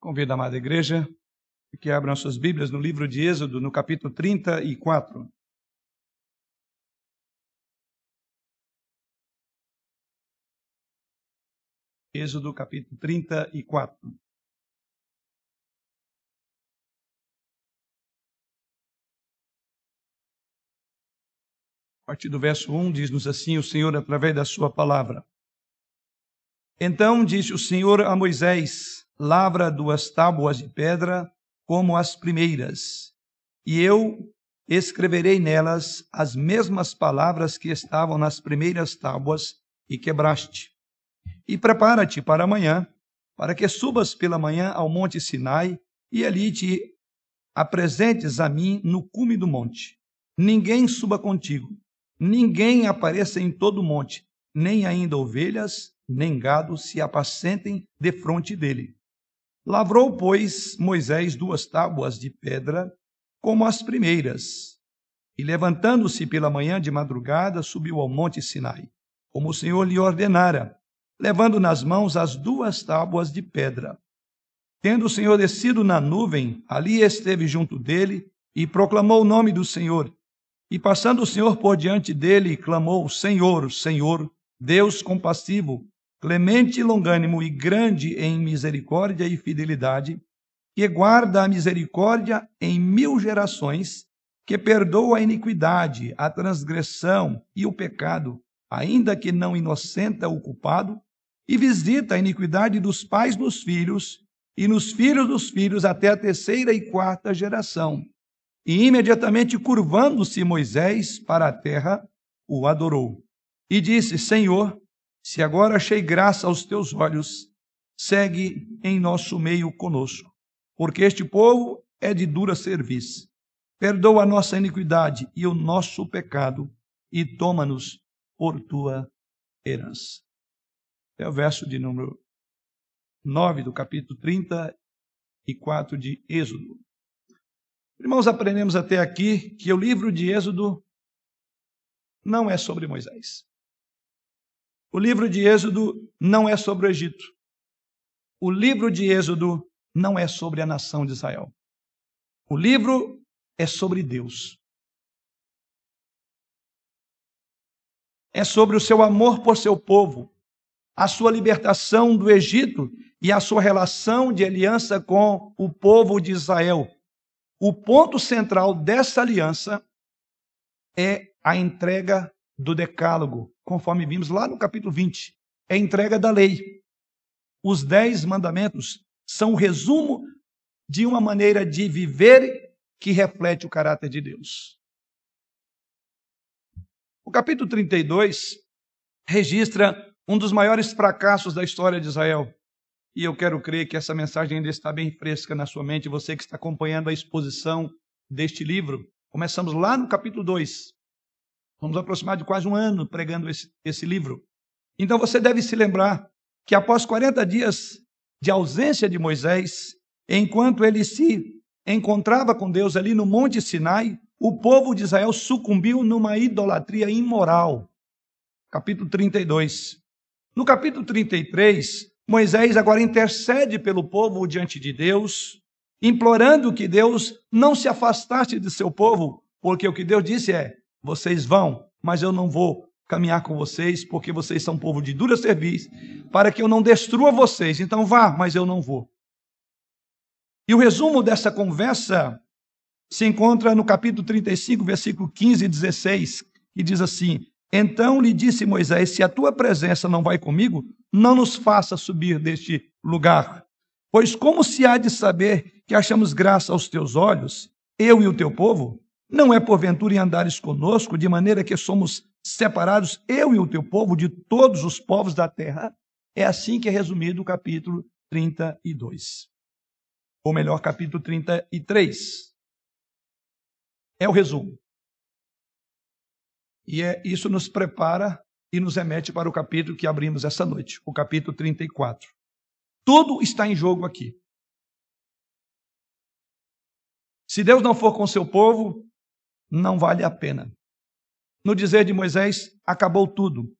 Convido a amada igreja que abram suas Bíblias no livro de Êxodo, no capítulo 34. Êxodo, capítulo 34. A partir do verso 1 diz-nos assim o Senhor através da sua palavra. Então disse o Senhor a Moisés: lavra duas tábuas de pedra como as primeiras, e eu escreverei nelas as mesmas palavras que estavam nas primeiras tábuas e quebraste. E prepara-te para amanhã, para que subas pela manhã ao monte Sinai e ali te apresentes a mim no cume do monte. Ninguém suba contigo, ninguém apareça em todo o monte, nem ainda ovelhas, nem gado se apacentem defronte dele. Lavrou, pois, Moisés duas tábuas de pedra, como as primeiras, e levantando-se pela manhã de madrugada, subiu ao monte Sinai, como o Senhor lhe ordenara, levando nas mãos as duas tábuas de pedra. Tendo o Senhor descido na nuvem, ali esteve junto dele e proclamou o nome do Senhor. E passando o Senhor por diante dele, clamou: Senhor, Senhor, Deus compassivo, clemente e longânimo e grande em misericórdia e fidelidade, que guarda a misericórdia em mil gerações, que perdoa a iniquidade, a transgressão e o pecado, ainda que não inocenta o culpado, e visita a iniquidade dos pais nos filhos e nos filhos dos filhos até a terceira e quarta geração. E imediatamente curvando-se Moisés para a terra, o adorou. E disse: Senhor, se agora achei graça aos teus olhos, segue em nosso meio conosco, porque este povo é de dura serviço. Perdoa a nossa iniquidade e o nosso pecado, e toma-nos por tua herança. É o verso de número 9 do capítulo 34 de Êxodo. Irmãos, aprendemos até aqui que o livro de Êxodo não é sobre Moisés. O livro de Êxodo não é sobre o Egito. O livro de Êxodo não é sobre a nação de Israel. O livro é sobre Deus. É sobre o seu amor por seu povo, a sua libertação do Egito e a sua relação de aliança com o povo de Israel. O ponto central dessa aliança é a entrega do Decálogo, conforme vimos lá no capítulo 20. É entrega da lei. Os dez mandamentos são o resumo de uma maneira de viver que reflete o caráter de Deus. O capítulo 32 registra um dos maiores fracassos da história de Israel. E eu quero crer que essa mensagem ainda está bem fresca na sua mente, você que está acompanhando a exposição deste livro. Começamos lá no capítulo 2. Vamos aproximar de quase um ano pregando esse, esse livro. Então você deve se lembrar que após 40 dias de ausência de Moisés, enquanto ele se encontrava com Deus ali no Monte Sinai, o povo de Israel sucumbiu numa idolatria imoral. Capítulo 32. No capítulo 33, Moisés agora intercede pelo povo diante de Deus, implorando que Deus não se afastasse de seu povo, porque o que Deus disse é: vocês vão, mas eu não vou caminhar com vocês, porque vocês são povo de dura serviço, para que eu não destrua vocês. Então vá, mas eu não vou. E o resumo dessa conversa se encontra no capítulo 35, versículo 15 e 16, que diz assim: Então lhe disse Moisés: Se a tua presença não vai comigo, não nos faça subir deste lugar. Pois como se há de saber que achamos graça aos teus olhos, eu e o teu povo? Não é porventura em andares conosco, de maneira que somos separados, eu e o teu povo, de todos os povos da terra? É assim que é resumido o capítulo 32. Ou melhor, capítulo 33. É o resumo. E é, isso nos prepara e nos remete para o capítulo que abrimos essa noite, o capítulo 34. Tudo está em jogo aqui. Se Deus não for com seu povo, não vale a pena. No dizer de Moisés, acabou tudo.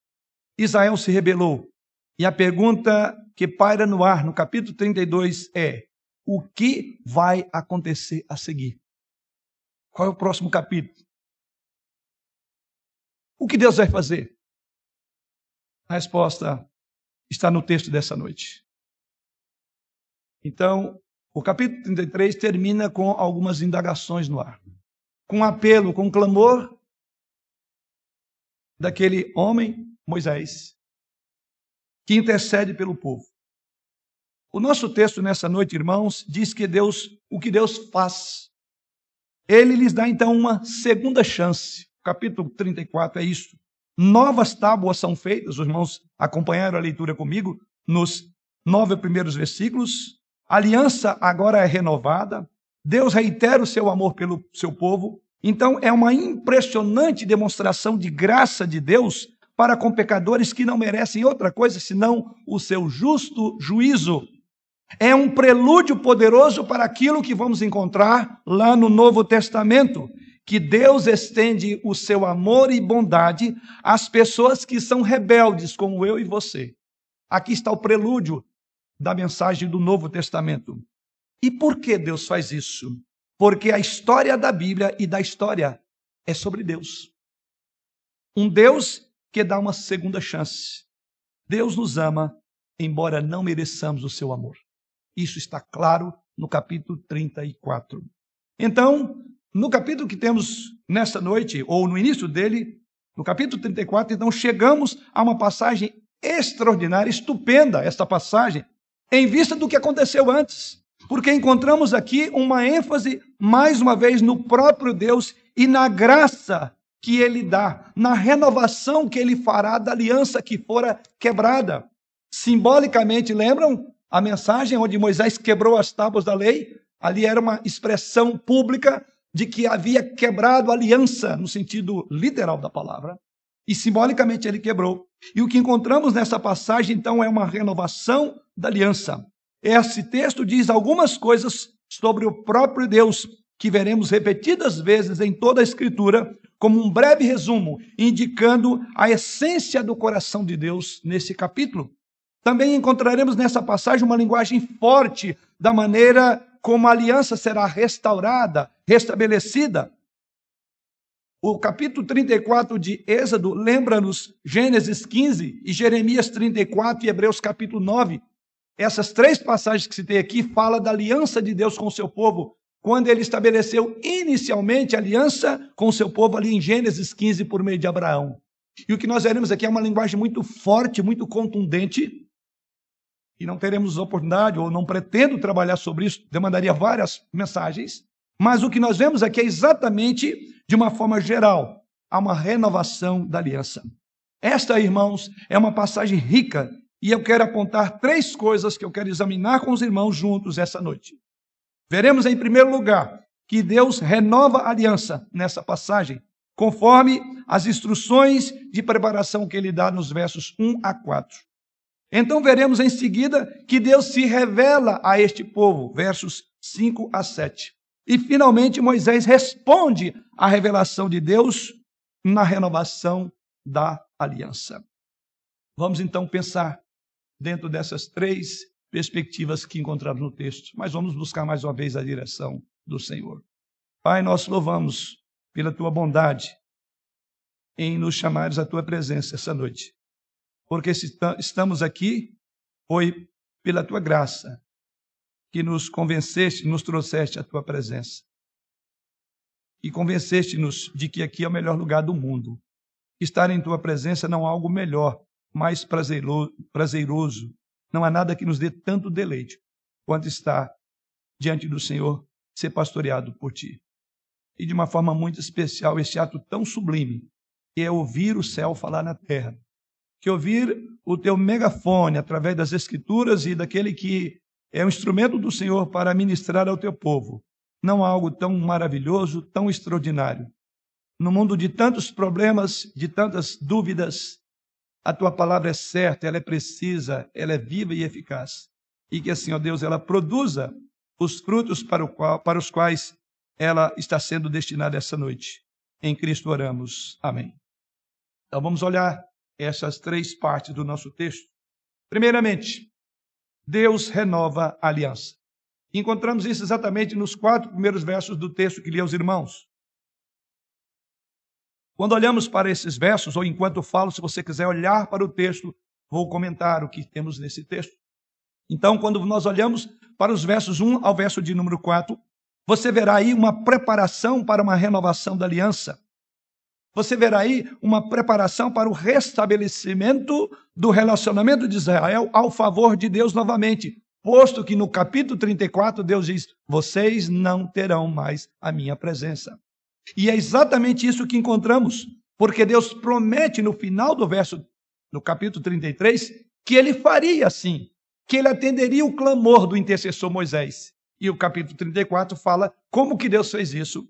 Israel se rebelou. E a pergunta que paira no ar no capítulo 32 é: o que vai acontecer a seguir. Qual é o próximo capítulo? O que Deus vai fazer? A resposta está no texto dessa noite. Então, o capítulo 33 termina com algumas indagações no ar. Com apelo, com clamor daquele homem, Moisés, que intercede pelo povo. O nosso texto nessa noite, irmãos, diz que Deus, o que Deus faz, ele lhes dá então uma segunda chance. Capítulo 34 é isso. Novas tábuas são feitas, os irmãos acompanharam a leitura comigo, nos nove primeiros versículos. A aliança agora é renovada. Deus reitera o seu amor pelo seu povo. Então, é uma impressionante demonstração de graça de Deus para com pecadores que não merecem outra coisa senão o seu justo juízo. É um prelúdio poderoso para aquilo que vamos encontrar lá no Novo Testamento, que Deus estende o seu amor e bondade às pessoas que são rebeldes, como eu e você. Aqui está o prelúdio da mensagem do Novo Testamento. E por que Deus faz isso? Porque a história da Bíblia e da história é sobre Deus. Um Deus que dá uma segunda chance. Deus nos ama, embora não mereçamos o seu amor. Isso está claro no capítulo 34. Então, no capítulo que temos nesta noite, ou no início dele, no capítulo 34, então chegamos a uma passagem extraordinária, estupenda, esta passagem, em vista do que aconteceu antes. Porque encontramos aqui uma ênfase, mais uma vez, no próprio Deus e na graça que ele dá, na renovação que ele fará da aliança que fora quebrada. Simbolicamente, lembram? A mensagem onde Moisés quebrou as tábuas da lei, ali era uma expressão pública de que havia quebrado a aliança, no sentido literal da palavra, e simbolicamente ele quebrou. E o que encontramos nessa passagem, então, é uma renovação da aliança. Esse texto diz algumas coisas sobre o próprio Deus, que veremos repetidas vezes em toda a Escritura, como um breve resumo, indicando a essência do coração de Deus nesse capítulo. Também encontraremos nessa passagem uma linguagem forte da maneira como a aliança será restaurada, restabelecida. O capítulo 34 de Êxodo lembra-nos Gênesis 15 e Jeremias 34 e Hebreus capítulo 9. Essas três passagens que citei aqui falam da aliança de Deus com o seu povo, quando ele estabeleceu inicialmente aliança com o seu povo ali em Gênesis 15 por meio de Abraão. E o que nós veremos aqui é uma linguagem muito forte, muito contundente, e não teremos oportunidade, ou não pretendo trabalhar sobre isso, demandaria várias mensagens, mas o que nós vemos aqui é exatamente, de uma forma geral, há uma renovação da aliança. Esta, irmãos, é uma passagem rica, e eu quero apontar três coisas que eu quero examinar com os irmãos juntos essa noite. Veremos, em primeiro lugar, que Deus renova a aliança nessa passagem, conforme as instruções de preparação que ele dá nos versos 1 a 4. Então veremos em seguida que Deus se revela a este povo, versos 5 a 7. E finalmente Moisés responde à revelação de Deus na renovação da aliança. Vamos então pensar dentro dessas três perspectivas que encontramos no texto, mas vamos buscar mais uma vez a direção do Senhor. Pai, nós louvamos pela tua bondade em nos chamares à tua presença essa noite porque estamos aqui foi pela tua graça que nos convenceste, nos trouxeste à tua presença. E convenceste-nos de que aqui é o melhor lugar do mundo. Estar em tua presença não há algo melhor, mais prazeroso. Não há nada que nos dê tanto deleite quanto estar diante do Senhor, ser pastoreado por ti. E de uma forma muito especial, este ato tão sublime, que é ouvir o céu falar na terra que ouvir o teu megafone através das Escrituras e daquele que é o instrumento do Senhor para ministrar ao teu povo. Não há algo tão maravilhoso, tão extraordinário. No mundo de tantos problemas, de tantas dúvidas, a tua palavra é certa, ela é precisa, ela é viva e eficaz. E que assim, ó Deus, ela produza os frutos para, qual, para os quais ela está sendo destinada essa noite. Em Cristo oramos. Amém. Então vamos olhar essas três partes do nosso texto. Primeiramente, Deus renova a aliança. Encontramos isso exatamente nos quatro primeiros versos do texto que li aos irmãos. Quando olhamos para esses versos, ou enquanto falo, se você quiser olhar para o texto, vou comentar o que temos nesse texto. Então, quando nós olhamos para os versos 1 ao verso de número 4, você verá aí uma preparação para uma renovação da aliança. Você verá aí uma preparação para o restabelecimento do relacionamento de Israel ao favor de Deus novamente. Posto que no capítulo 34 Deus diz: Vocês não terão mais a minha presença. E é exatamente isso que encontramos, porque Deus promete no final do verso, no capítulo 33, que ele faria assim, que ele atenderia o clamor do intercessor Moisés. E o capítulo 34 fala como que Deus fez isso,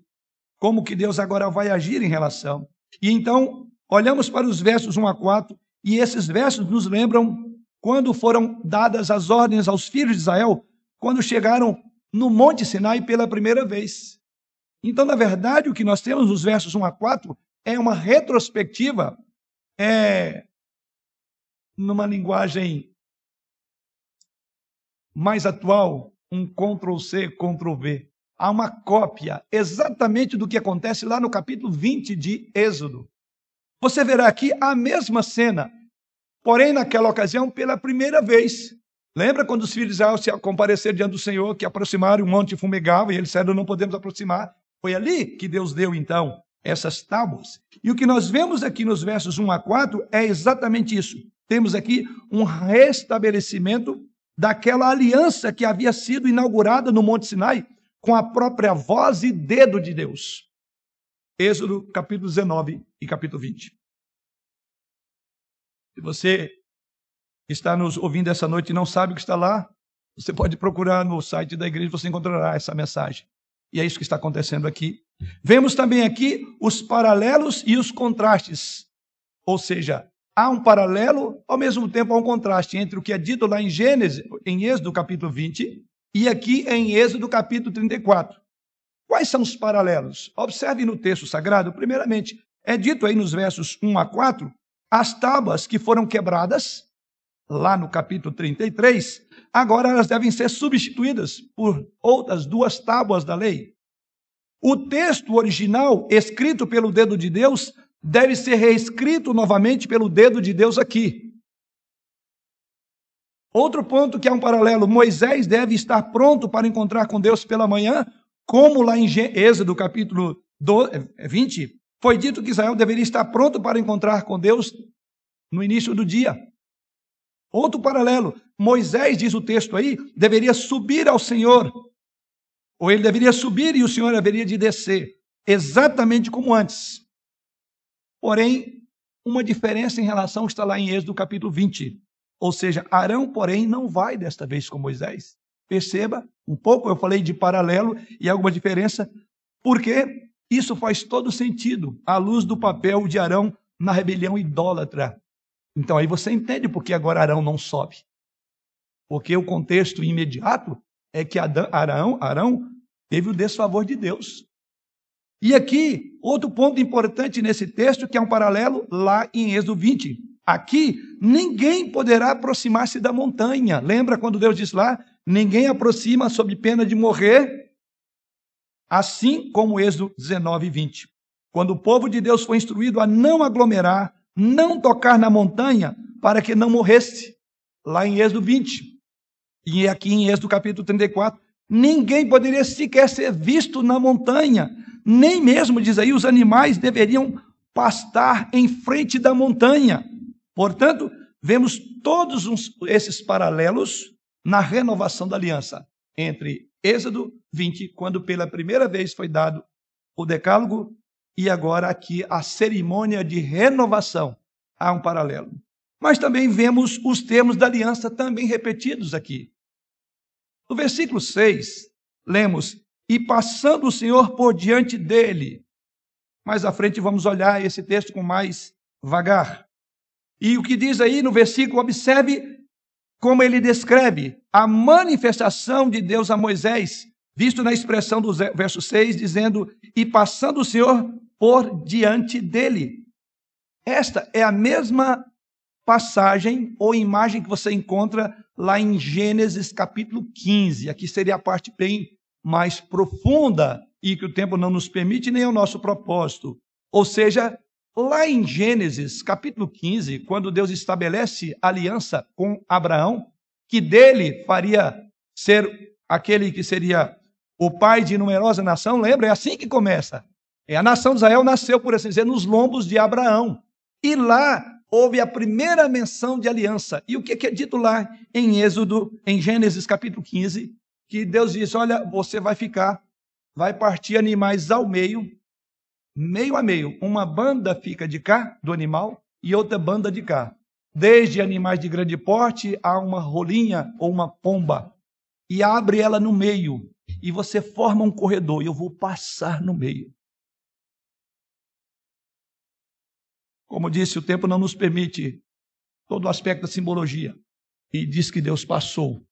como que Deus agora vai agir em relação. E então, olhamos para os versos 1 a 4, e esses versos nos lembram quando foram dadas as ordens aos filhos de Israel, quando chegaram no Monte Sinai pela primeira vez. Então, na verdade, o que nós temos nos versos 1 a 4 é uma retrospectiva, é, numa linguagem mais atual, um Ctrl-C, Ctrl-V. Há uma cópia exatamente do que acontece lá no capítulo 20 de Êxodo. Você verá aqui a mesma cena, porém, naquela ocasião, pela primeira vez. Lembra quando os filhos de Israel se compareceram diante do Senhor, que aproximaram, o monte fumegava, e eles disseram, não podemos aproximar. Foi ali que Deus deu, então, essas tábuas. E o que nós vemos aqui nos versos 1 a 4 é exatamente isso. Temos aqui um restabelecimento daquela aliança que havia sido inaugurada no Monte Sinai com a própria voz e dedo de Deus. Êxodo capítulo 19 e capítulo 20. Se você está nos ouvindo essa noite e não sabe o que está lá, você pode procurar no site da igreja, você encontrará essa mensagem. E é isso que está acontecendo aqui. Vemos também aqui os paralelos e os contrastes. Ou seja, há um paralelo, ao mesmo tempo há um contraste entre o que é dito lá em Gênesis, em Êxodo capítulo 20, e aqui em Êxodo capítulo 34. Quais são os paralelos? Observe no texto sagrado, primeiramente, é dito aí nos versos 1 a 4, as tábuas que foram quebradas, lá no capítulo 33, agora elas devem ser substituídas por outras duas tábuas da lei. O texto original, escrito pelo dedo de Deus, deve ser reescrito novamente pelo dedo de Deus aqui. Outro ponto que é um paralelo: Moisés deve estar pronto para encontrar com Deus pela manhã, como lá em Êxodo capítulo 20, foi dito que Israel deveria estar pronto para encontrar com Deus no início do dia. Outro paralelo: Moisés, diz o texto aí, deveria subir ao Senhor, ou ele deveria subir e o Senhor haveria de descer, exatamente como antes. Porém, uma diferença em relação está lá em Êxodo capítulo 20. Ou seja, Arão, porém, não vai desta vez com Moisés. Perceba, um pouco eu falei de paralelo e alguma diferença, porque isso faz todo sentido à luz do papel de Arão na rebelião idólatra então aí você entende por que agora Arão não sobe. Porque o contexto imediato é que Arão, Arão teve o desfavor de Deus. E aqui, outro ponto importante nesse texto, que é um paralelo lá em Êxodo 20. Aqui, ninguém poderá aproximar-se da montanha. Lembra quando Deus diz lá? Ninguém aproxima sob pena de morrer. Assim como Êxodo 19, 20. Quando o povo de Deus foi instruído a não aglomerar, não tocar na montanha para que não morresse. Lá em Êxodo 20. E aqui em Êxodo capítulo 34, ninguém poderia sequer ser visto na montanha, nem mesmo, diz aí, os animais deveriam pastar em frente da montanha. Portanto, vemos todos esses paralelos na renovação da aliança entre Êxodo 20, quando pela primeira vez foi dado o decálogo, e agora aqui a cerimônia de renovação. Há um paralelo. Mas também vemos os termos da aliança também repetidos aqui. No versículo 6, lemos: E passando o Senhor por diante dele. Mais à frente vamos olhar esse texto com mais vagar. E o que diz aí no versículo, observe como ele descreve a manifestação de Deus a Moisés, visto na expressão do verso 6, dizendo: E passando o Senhor por diante dele. Esta é a mesma passagem ou imagem que você encontra lá em Gênesis capítulo 15. Aqui seria a parte bem mais profunda e que o tempo não nos permite, nem é o nosso propósito. Ou seja, lá em Gênesis capítulo 15, quando Deus estabelece aliança com Abraão, que dele faria ser aquele que seria o pai de numerosa nação, lembra? É assim que começa. É, a nação de Israel nasceu, por assim dizer, nos lombos de Abraão. E lá houve a primeira menção de aliança. E o que é dito lá em Êxodo, em Gênesis capítulo 15? Que Deus disse: Olha, você vai ficar, vai partir animais ao meio, meio a meio. Uma banda fica de cá, do animal, e outra banda de cá. Desde animais de grande porte a uma rolinha ou uma pomba. E abre ela no meio. E você forma um corredor. E eu vou passar no meio. Como disse, o tempo não nos permite todo o aspecto da simbologia. E diz que Deus passou.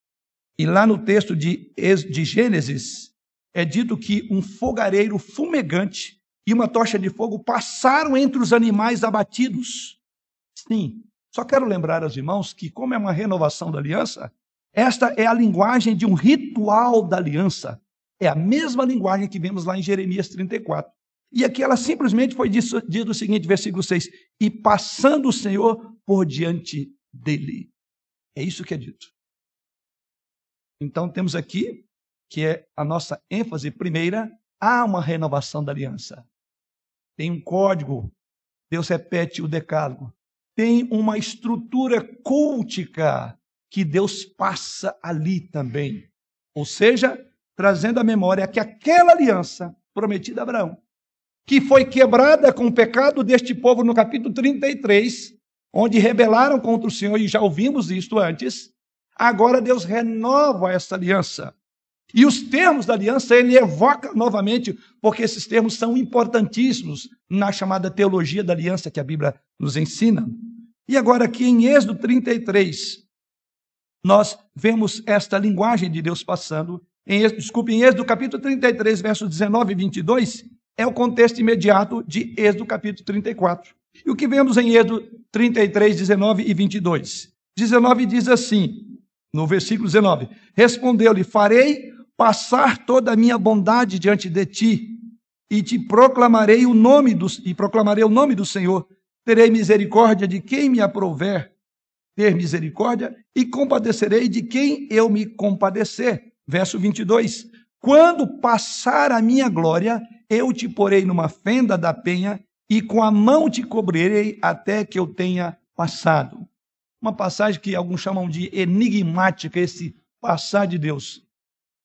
E lá no texto de, de Gênesis, é dito que um fogareiro fumegante e uma tocha de fogo passaram entre os animais abatidos. Sim, só quero lembrar aos irmãos que, como é uma renovação da aliança, esta é a linguagem de um ritual da aliança. É a mesma linguagem que vemos lá em Jeremias 34. E aqui ela simplesmente foi dito, o seguinte, versículo 6: E passando o Senhor por diante dele. É isso que é dito. Então temos aqui, que é a nossa ênfase primeira, há uma renovação da aliança. Tem um código, Deus repete o decálogo. Tem uma estrutura cultica que Deus passa ali também. Ou seja, trazendo à memória que aquela aliança prometida a Abraão que foi quebrada com o pecado deste povo no capítulo 33, onde rebelaram contra o Senhor, e já ouvimos isto antes. Agora Deus renova essa aliança. E os termos da aliança ele evoca novamente, porque esses termos são importantíssimos na chamada teologia da aliança que a Bíblia nos ensina. E agora, aqui em Êxodo 33, nós vemos esta linguagem de Deus passando. Em, desculpe, em Êxodo capítulo 33, versos 19 e 22, é o contexto imediato de Êxodo capítulo 34. E o que vemos em Êxodo 33, 19 e 22? 19 diz assim, no versículo 19: Respondeu-lhe: Farei passar toda a minha bondade diante de ti, e te proclamarei o nome do, e proclamarei o nome do Senhor. Terei misericórdia de quem me aprouver ter misericórdia, e compadecerei de quem eu me compadecer. Verso 22. Quando passar a minha glória, eu te porei numa fenda da penha e com a mão te cobrirei até que eu tenha passado. Uma passagem que alguns chamam de enigmática, esse passar de Deus.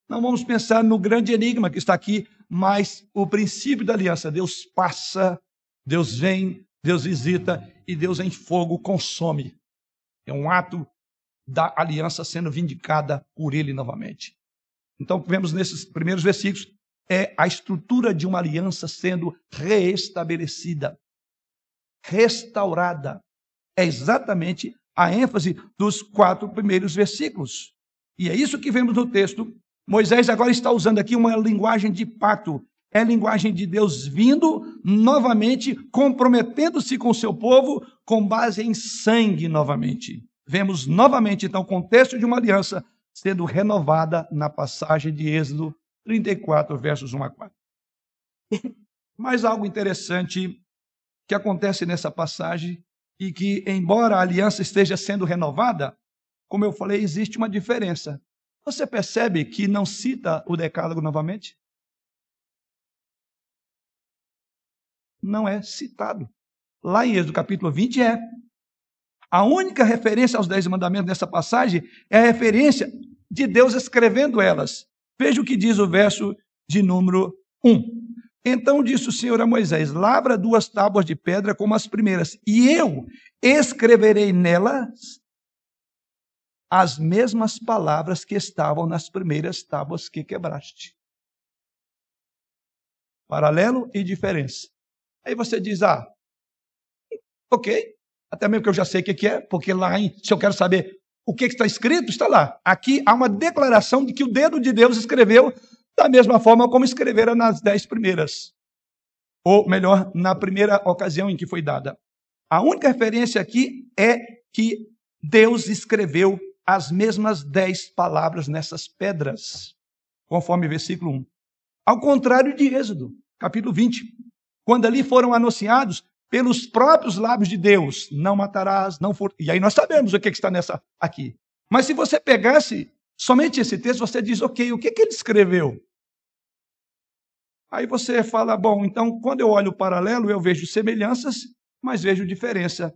Não vamos pensar no grande enigma que está aqui, mas o princípio da aliança. Deus passa, Deus vem, Deus visita e Deus em fogo consome. É um ato da aliança sendo vindicada por ele novamente. Então, vemos nesses primeiros versículos é a estrutura de uma aliança sendo reestabelecida, restaurada. É exatamente a ênfase dos quatro primeiros versículos. E é isso que vemos no texto. Moisés agora está usando aqui uma linguagem de pacto. É linguagem de Deus vindo novamente, comprometendo-se com o seu povo com base em sangue novamente. Vemos novamente, então, o contexto de uma aliança sendo renovada na passagem de Êxodo 34, versos 1 a 4. Mas algo interessante que acontece nessa passagem e que, embora a aliança esteja sendo renovada, como eu falei, existe uma diferença. Você percebe que não cita o decálogo novamente? Não é citado. Lá em Êxodo capítulo 20 é. A única referência aos dez mandamentos nessa passagem é a referência de Deus escrevendo elas. Veja o que diz o verso de número 1. Então disse o Senhor a Moisés: Lavra duas tábuas de pedra como as primeiras, e eu escreverei nelas as mesmas palavras que estavam nas primeiras tábuas que quebraste. Paralelo e diferença. Aí você diz: Ah, ok, até mesmo que eu já sei o que é, porque lá, em, se eu quero saber o que está escrito, está lá. Aqui há uma declaração de que o dedo de Deus escreveu da mesma forma como escrevera nas dez primeiras. Ou melhor, na primeira ocasião em que foi dada. A única referência aqui é que Deus escreveu as mesmas dez palavras nessas pedras, conforme versículo 1. Ao contrário de Êxodo, capítulo 20, quando ali foram anunciados pelos próprios lábios de Deus, não matarás, não for... E aí nós sabemos o que está nessa aqui. Mas se você pegasse somente esse texto, você diz, ok, o que, que ele escreveu? Aí você fala, bom, então quando eu olho o paralelo, eu vejo semelhanças, mas vejo diferença.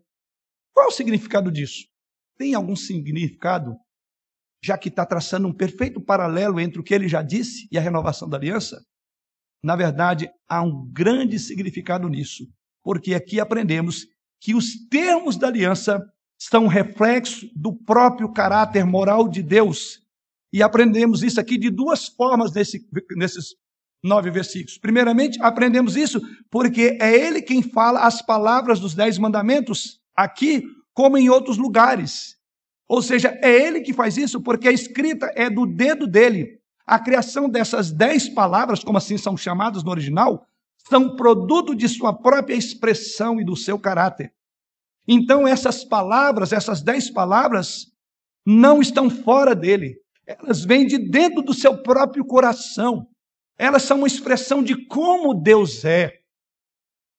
Qual é o significado disso? Tem algum significado, já que está traçando um perfeito paralelo entre o que ele já disse e a renovação da aliança? Na verdade, há um grande significado nisso, porque aqui aprendemos que os termos da aliança são reflexo do próprio caráter moral de Deus. E aprendemos isso aqui de duas formas nesse, nesses nove versículos. Primeiramente, aprendemos isso porque é ele quem fala as palavras dos dez mandamentos, aqui como em outros lugares. Ou seja, é ele que faz isso porque a escrita é do dedo dele. A criação dessas dez palavras, como assim são chamadas no original, são produto de sua própria expressão e do seu caráter. Então, essas palavras, essas dez palavras, não estão fora dele. Elas vêm de dentro do seu próprio coração. Elas são uma expressão de como Deus é.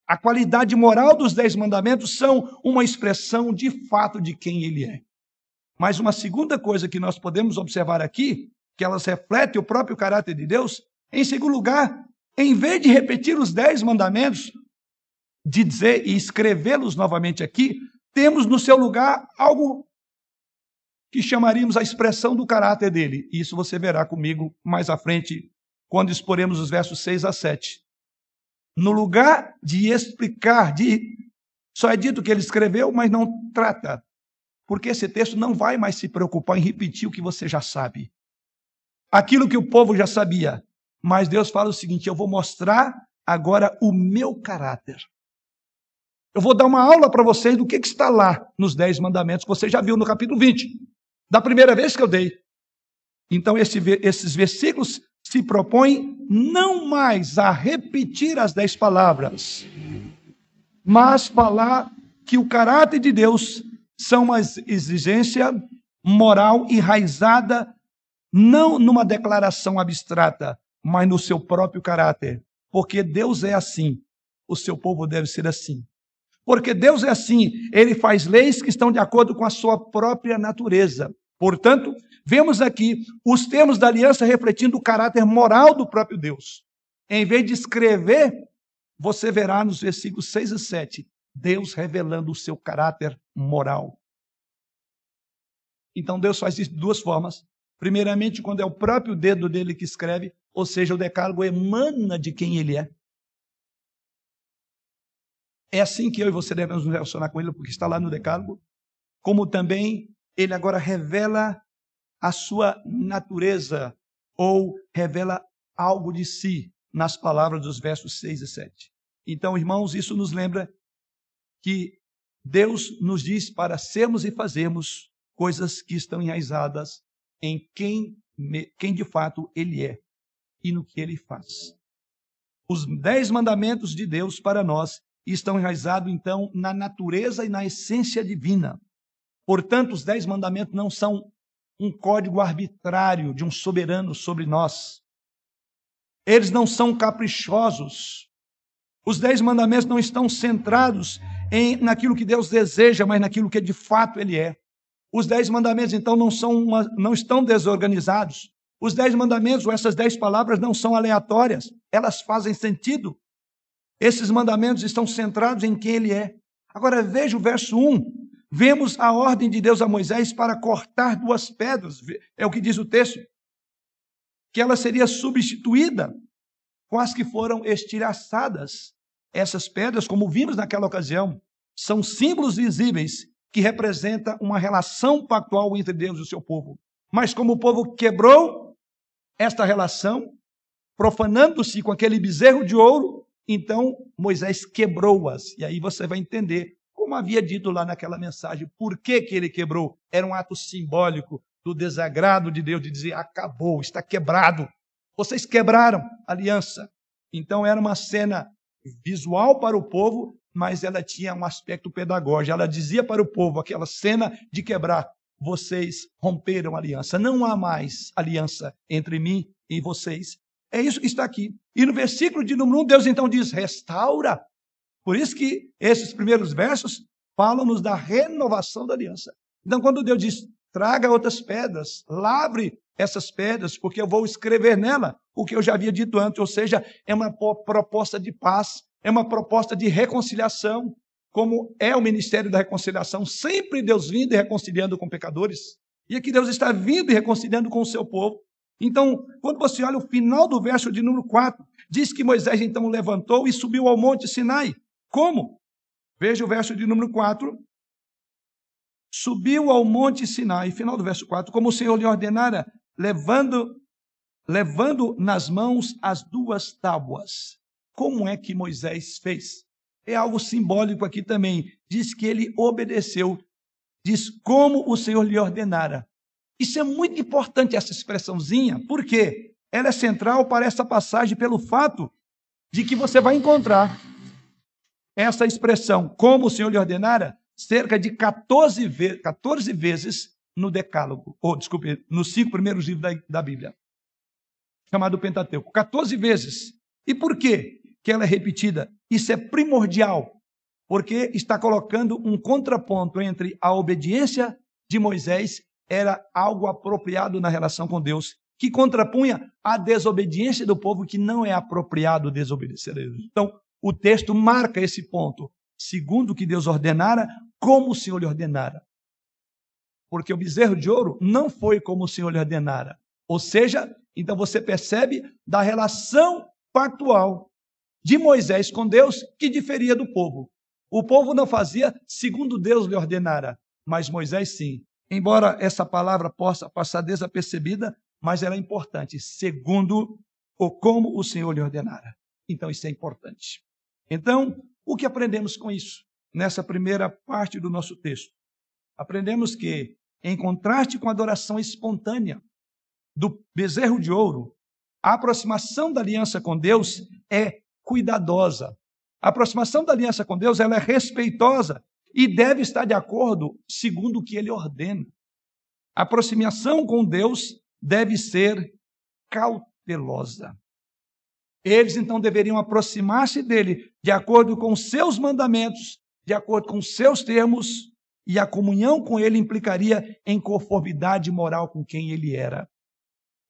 A qualidade moral dos Dez Mandamentos são uma expressão de fato de quem Ele é. Mas uma segunda coisa que nós podemos observar aqui, que elas refletem o próprio caráter de Deus, em segundo lugar, em vez de repetir os Dez Mandamentos, de dizer e escrevê-los novamente aqui, temos no seu lugar algo que chamaríamos a expressão do caráter dele. Isso você verá comigo mais à frente quando exporemos os versos 6 a 7. No lugar de explicar, de só é dito que ele escreveu, mas não trata. Porque esse texto não vai mais se preocupar em repetir o que você já sabe. Aquilo que o povo já sabia. Mas Deus fala o seguinte: eu vou mostrar agora o meu caráter. Eu vou dar uma aula para vocês do que, que, está lá nos Dez Mandamentos, que você já viu no capítulo 20, da primeira vez que eu dei. Então, esse, esses versículos se propõe não mais a repetir as dez palavras, mas falar que o caráter de Deus são uma exigência moral enraizada não numa declaração abstrata, mas no seu próprio caráter. Porque Deus é assim, o seu povo deve ser assim. Porque Deus é assim, ele faz leis que estão de acordo com a sua própria natureza. Portanto, vemos aqui os termos da aliança refletindo o caráter moral do próprio Deus. Em vez de escrever, você verá nos versículos 6 e 7 Deus revelando o seu caráter moral. Então Deus faz isso de duas formas. Primeiramente, quando é o próprio dedo dele que escreve, ou seja, o decálogo emana de quem ele é. É assim que eu e você devemos nos relacionar com ele, porque está lá no decálogo. Como também ele agora revela a sua natureza ou revela algo de si nas palavras dos versos 6 e 7. Então, irmãos, isso nos lembra que Deus nos diz para sermos e fazermos coisas que estão enraizadas em quem, quem de fato Ele é e no que Ele faz. Os dez mandamentos de Deus para nós estão enraizados, então, na natureza e na essência divina. Portanto, os dez mandamentos não são um código arbitrário de um soberano sobre nós. Eles não são caprichosos. Os dez mandamentos não estão centrados em naquilo que Deus deseja, mas naquilo que de fato Ele é. Os dez mandamentos, então, não, são uma, não estão desorganizados. Os dez mandamentos, ou essas dez palavras, não são aleatórias. Elas fazem sentido. Esses mandamentos estão centrados em quem Ele é. Agora veja o verso 1 vemos a ordem de Deus a Moisés para cortar duas pedras, é o que diz o texto, que ela seria substituída com as que foram estilhaçadas. Essas pedras, como vimos naquela ocasião, são símbolos visíveis que representam uma relação pactual entre Deus e o seu povo. Mas como o povo quebrou esta relação, profanando-se com aquele bezerro de ouro, então Moisés quebrou-as. E aí você vai entender como havia dito lá naquela mensagem, por que, que ele quebrou? Era um ato simbólico do desagrado de Deus, de dizer: acabou, está quebrado. Vocês quebraram a aliança. Então era uma cena visual para o povo, mas ela tinha um aspecto pedagógico. Ela dizia para o povo aquela cena de quebrar. Vocês romperam a aliança. Não há mais aliança entre mim e vocês. É isso que está aqui. E no versículo de número 1, Deus então diz: restaura. Por isso que esses primeiros versos falam-nos da renovação da aliança. Então, quando Deus diz: traga outras pedras, lavre essas pedras, porque eu vou escrever nela o que eu já havia dito antes, ou seja, é uma proposta de paz, é uma proposta de reconciliação, como é o ministério da reconciliação, sempre Deus vindo e reconciliando com pecadores. E aqui Deus está vindo e reconciliando com o seu povo. Então, quando você olha o final do verso de número 4, diz que Moisés então levantou e subiu ao monte Sinai. Como? Veja o verso de número 4. Subiu ao monte Sinai, final do verso 4, como o Senhor lhe ordenara, levando levando nas mãos as duas tábuas. Como é que Moisés fez? É algo simbólico aqui também. Diz que ele obedeceu. Diz como o Senhor lhe ordenara. Isso é muito importante, essa expressãozinha, porque ela é central para essa passagem pelo fato de que você vai encontrar essa expressão, como o Senhor lhe ordenara, cerca de 14, ve 14 vezes no Decálogo, ou desculpe, nos cinco primeiros livros da, da Bíblia, chamado Pentateuco. 14 vezes. E por quê que ela é repetida? Isso é primordial, porque está colocando um contraponto entre a obediência de Moisés era algo apropriado na relação com Deus, que contrapunha a desobediência do povo, que não é apropriado desobedecer a Deus. Então, o texto marca esse ponto, segundo o que Deus ordenara, como o Senhor lhe ordenara. Porque o bezerro de ouro não foi como o Senhor lhe ordenara. Ou seja, então você percebe da relação pactual de Moisés com Deus que diferia do povo. O povo não fazia segundo Deus lhe ordenara, mas Moisés sim. Embora essa palavra possa passar desapercebida, mas ela é importante, segundo ou como o Senhor lhe ordenara. Então isso é importante. Então, o que aprendemos com isso? Nessa primeira parte do nosso texto. Aprendemos que, em contraste com a adoração espontânea do bezerro de ouro, a aproximação da aliança com Deus é cuidadosa. A aproximação da aliança com Deus ela é respeitosa e deve estar de acordo segundo o que ele ordena. A aproximação com Deus deve ser cautelosa. Eles então deveriam aproximar-se dele de acordo com seus mandamentos, de acordo com seus termos, e a comunhão com ele implicaria em conformidade moral com quem ele era.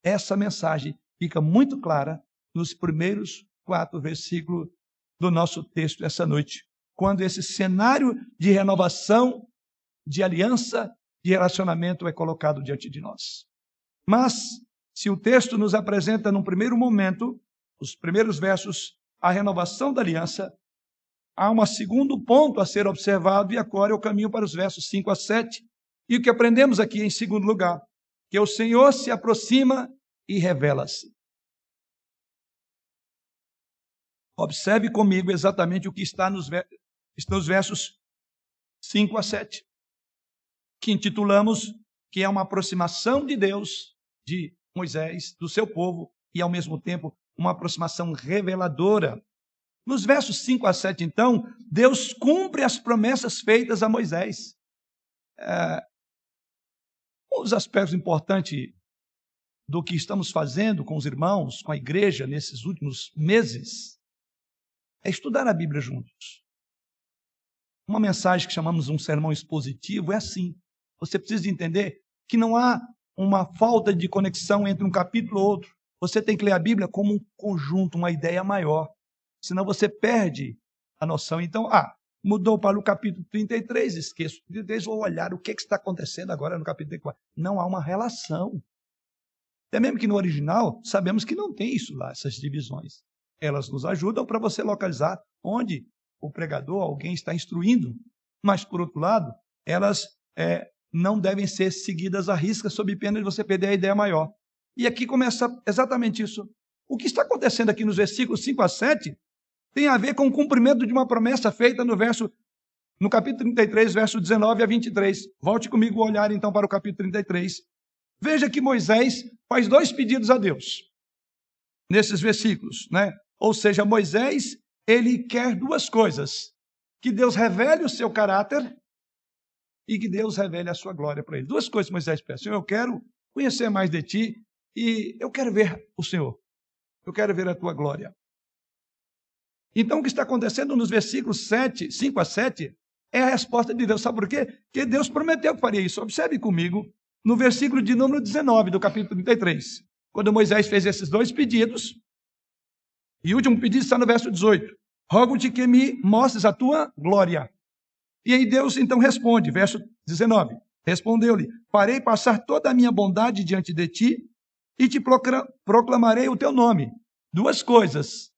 Essa mensagem fica muito clara nos primeiros quatro versículos do nosso texto essa noite quando esse cenário de renovação, de aliança, de relacionamento é colocado diante de nós. Mas, se o texto nos apresenta num primeiro momento, os primeiros versos, a renovação da aliança, há um segundo ponto a ser observado, e agora eu caminho para os versos 5 a 7. E o que aprendemos aqui em segundo lugar? Que o Senhor se aproxima e revela-se. Observe comigo exatamente o que está nos, estão os versos 5 a 7, que intitulamos que é uma aproximação de Deus, de Moisés, do seu povo, e ao mesmo tempo uma aproximação reveladora. Nos versos 5 a 7, então, Deus cumpre as promessas feitas a Moisés. É, um dos aspectos importantes do que estamos fazendo com os irmãos, com a igreja nesses últimos meses, é estudar a Bíblia juntos. Uma mensagem que chamamos um sermão expositivo é assim. Você precisa entender que não há uma falta de conexão entre um capítulo e outro. Você tem que ler a Bíblia como um conjunto, uma ideia maior. Senão você perde a noção. Então, ah, mudou para o capítulo 33, esqueço. 33, vou olhar o que, que está acontecendo agora no capítulo 34. Não há uma relação. Até mesmo que no original, sabemos que não tem isso lá, essas divisões. Elas nos ajudam para você localizar onde o pregador, alguém está instruindo, mas, por outro lado, elas é, não devem ser seguidas à risca sob pena de você perder a ideia maior. E aqui começa exatamente isso. O que está acontecendo aqui nos versículos 5 a 7 tem a ver com o cumprimento de uma promessa feita no verso no capítulo 33, verso 19 a 23. Volte comigo olhar então para o capítulo 33. Veja que Moisés faz dois pedidos a Deus nesses versículos, né? Ou seja, Moisés ele quer duas coisas: que Deus revele o seu caráter e que Deus revele a sua glória para ele. Duas coisas Moisés pede. Senhor, eu quero conhecer mais de ti e eu quero ver o Senhor. Eu quero ver a tua glória. Então, o que está acontecendo nos versículos 7, 5 a 7 é a resposta de Deus. Sabe por quê? Porque Deus prometeu que faria isso. Observe comigo no versículo de número 19 do capítulo 33. Quando Moisés fez esses dois pedidos, e o último pedido está no verso 18: Rogo-te que me mostres a tua glória. E aí Deus então responde, verso 19: Respondeu-lhe: Farei passar toda a minha bondade diante de ti e te proclamarei o teu nome. Duas coisas.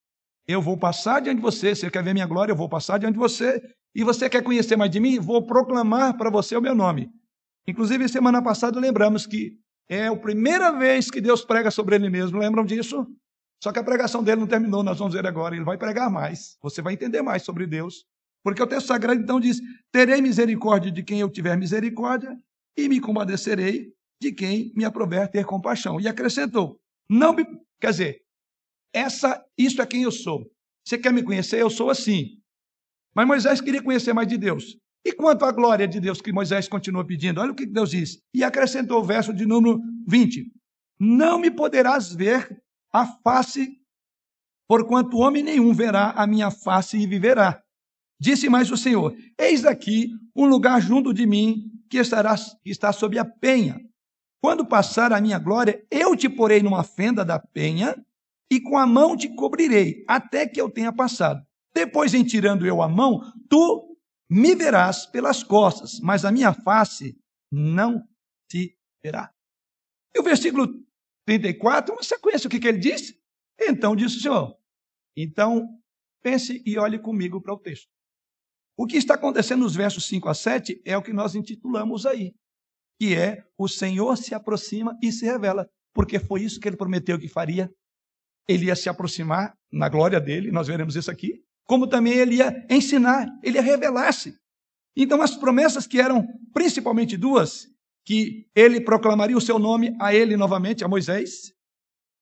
Eu vou passar diante de você. Você quer ver minha glória? Eu vou passar diante de você. E você quer conhecer mais de mim? Vou proclamar para você o meu nome. Inclusive, semana passada lembramos que é a primeira vez que Deus prega sobre ele mesmo. Lembram disso? Só que a pregação dele não terminou, nós vamos ver agora. Ele vai pregar mais. Você vai entender mais sobre Deus. Porque o texto sagrado então diz: Terei misericórdia de quem eu tiver misericórdia, e me compadecerei de quem me aprover ter compaixão. E acrescentou: Não me. Quer dizer, essa, isso é quem eu sou. Você quer me conhecer? Eu sou assim. Mas Moisés queria conhecer mais de Deus. E quanto à glória de Deus que Moisés continua pedindo? Olha o que Deus diz. E acrescentou o verso de número 20: Não me poderás ver a face, porquanto homem nenhum verá a minha face e viverá. Disse mais o Senhor: Eis aqui um lugar junto de mim que estará, que está sob a penha. Quando passar a minha glória, eu te porei numa fenda da penha e com a mão te cobrirei, até que eu tenha passado. Depois, em tirando eu a mão, tu me verás pelas costas, mas a minha face não te verá. E o versículo 34, uma sequência, o que, que ele disse? Então disse o Senhor. Então, pense e olhe comigo para o texto. O que está acontecendo nos versos 5 a 7 é o que nós intitulamos aí, que é o Senhor se aproxima e se revela, porque foi isso que ele prometeu que faria. Ele ia se aproximar na glória dele, nós veremos isso aqui, como também ele ia ensinar, ele ia revelar-se. Então, as promessas que eram principalmente duas, que ele proclamaria o seu nome a ele novamente, a Moisés,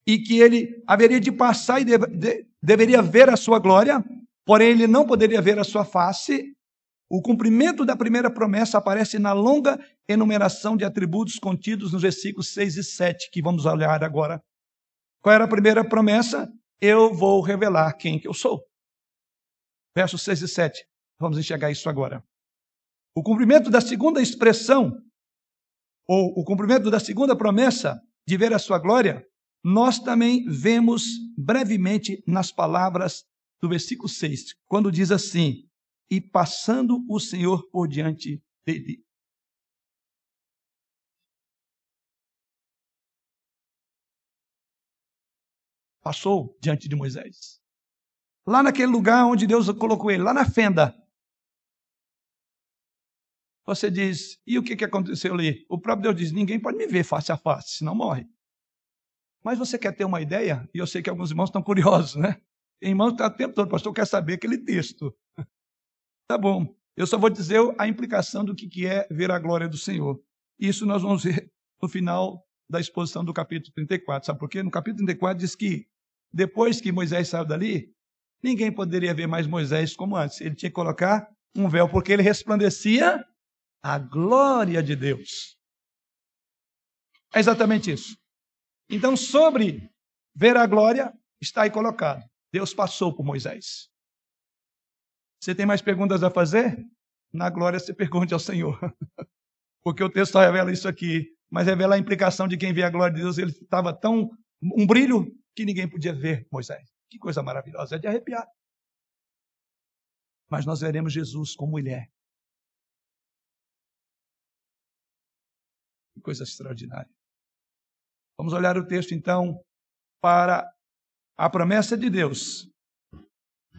e que ele haveria de passar e deve, de, deveria ver a sua glória, porém ele não poderia ver a sua face. O cumprimento da primeira promessa aparece na longa enumeração de atributos contidos nos versículos 6 e 7, que vamos olhar agora. Qual era a primeira promessa? Eu vou revelar quem que eu sou. Versos 6 e 7. Vamos enxergar isso agora. O cumprimento da segunda expressão, ou o cumprimento da segunda promessa de ver a sua glória, nós também vemos brevemente nas palavras do versículo 6, quando diz assim: E passando o Senhor por diante dele. Passou diante de Moisés. Lá naquele lugar onde Deus colocou ele, lá na fenda. Você diz, e o que aconteceu ali? O próprio Deus diz: ninguém pode me ver face a face, senão morre. Mas você quer ter uma ideia? E eu sei que alguns irmãos estão curiosos, né? Irmão está o tempo todo, pastor, quer saber aquele texto. Tá bom. Eu só vou dizer a implicação do que é ver a glória do Senhor. Isso nós vamos ver no final da exposição do capítulo 34. Sabe por quê? No capítulo 34 diz que depois que Moisés saiu dali, ninguém poderia ver mais Moisés como antes. Ele tinha que colocar um véu, porque ele resplandecia a glória de Deus. É exatamente isso. Então, sobre ver a glória, está aí colocado. Deus passou por Moisés. Você tem mais perguntas a fazer? Na glória você pergunte ao Senhor. Porque o texto revela isso aqui, mas revela a implicação de quem vê a glória de Deus. Ele estava tão um brilho que ninguém podia ver Moisés. Que coisa maravilhosa, é de arrepiar. Mas nós veremos Jesus como mulher. Que coisa extraordinária. Vamos olhar o texto então para a promessa de Deus.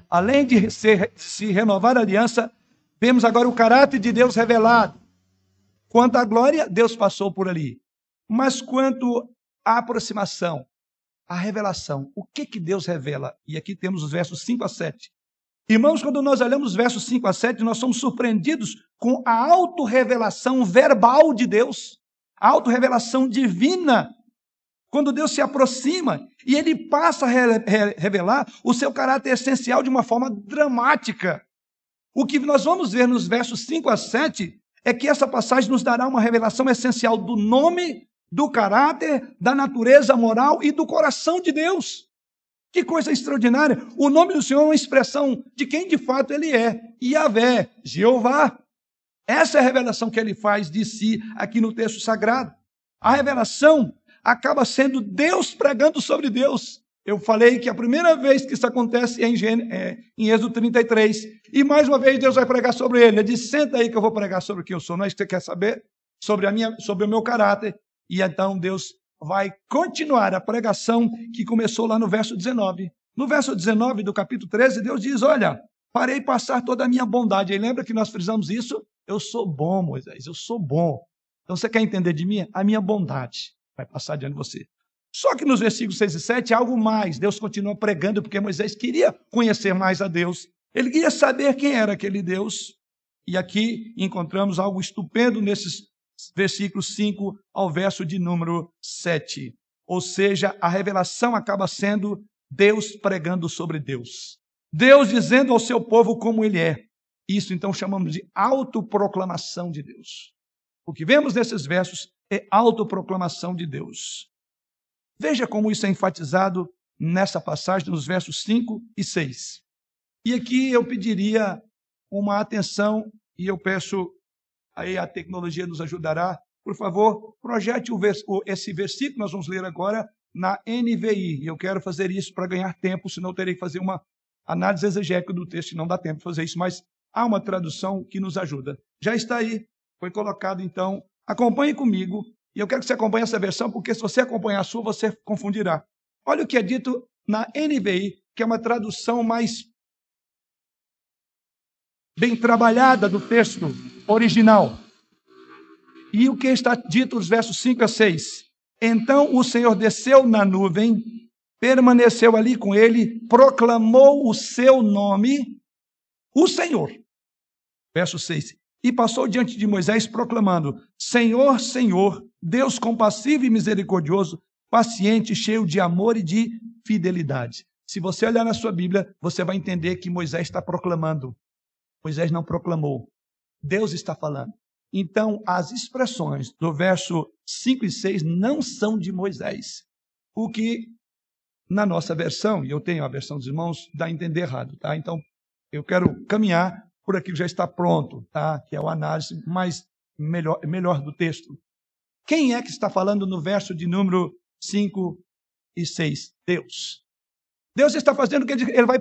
Além de ser, se renovar a aliança, vemos agora o caráter de Deus revelado. Quanto à glória, Deus passou por ali. Mas quanto à aproximação, à revelação, o que que Deus revela? E aqui temos os versos 5 a 7. Irmãos, quando nós olhamos os versos 5 a 7, nós somos surpreendidos com a autorrevelação verbal de Deus, autorrevelação divina quando Deus se aproxima e ele passa a revelar o seu caráter essencial de uma forma dramática. O que nós vamos ver nos versos 5 a 7 é que essa passagem nos dará uma revelação essencial do nome, do caráter, da natureza moral e do coração de Deus. Que coisa extraordinária! O nome do Senhor é uma expressão de quem de fato ele é. Yahvé, Jeová. Essa é a revelação que ele faz de si aqui no texto sagrado. A revelação acaba sendo Deus pregando sobre Deus. Eu falei que a primeira vez que isso acontece é em, é, em Êxodo 33. E mais uma vez Deus vai pregar sobre ele. Ele diz: senta aí que eu vou pregar sobre quem eu sou. Não é isso que você quer saber? Sobre, a minha, sobre o meu caráter. E então Deus vai continuar a pregação que começou lá no verso 19. No verso 19 do capítulo 13, Deus diz: Olha, farei passar toda a minha bondade. E lembra que nós frisamos isso? Eu sou bom, Moisés, eu sou bom. Então você quer entender de mim? A minha bondade vai passar diante de você. Só que nos versículos 6 e 7, algo mais. Deus continua pregando, porque Moisés queria conhecer mais a Deus. Ele queria saber quem era aquele Deus. E aqui encontramos algo estupendo nesses versículos 5 ao verso de número 7. Ou seja, a revelação acaba sendo Deus pregando sobre Deus. Deus dizendo ao seu povo como ele é. Isso então chamamos de autoproclamação de Deus. O que vemos nesses versos é autoproclamação de Deus. Veja como isso é enfatizado nessa passagem, nos versos 5 e 6. E aqui eu pediria uma atenção, e eu peço, aí a tecnologia nos ajudará, por favor, projete esse versículo, nós vamos ler agora na NVI. Eu quero fazer isso para ganhar tempo, senão eu terei que fazer uma análise exegética do texto, e não dá tempo de fazer isso, mas há uma tradução que nos ajuda. Já está aí, foi colocado então. Acompanhe comigo, e eu quero que você acompanhe essa versão, porque se você acompanhar a sua, você confundirá. Olha o que é dito na NVI, que é uma tradução mais bem trabalhada do texto original. E o que está dito nos versos 5 a 6? Então o Senhor desceu na nuvem, permaneceu ali com ele, proclamou o seu nome, o Senhor. Verso 6. E passou diante de Moisés proclamando: Senhor, Senhor, Deus compassivo e misericordioso, paciente, cheio de amor e de fidelidade. Se você olhar na sua Bíblia, você vai entender que Moisés está proclamando. Moisés não proclamou. Deus está falando. Então, as expressões do verso 5 e 6 não são de Moisés. O que, na nossa versão, e eu tenho a versão dos irmãos, dá a entender errado, tá? Então, eu quero caminhar por aquilo que já está pronto, tá? que é o análise mais melhor, melhor do texto. Quem é que está falando no verso de número 5 e 6? Deus. Deus está fazendo o que ele vai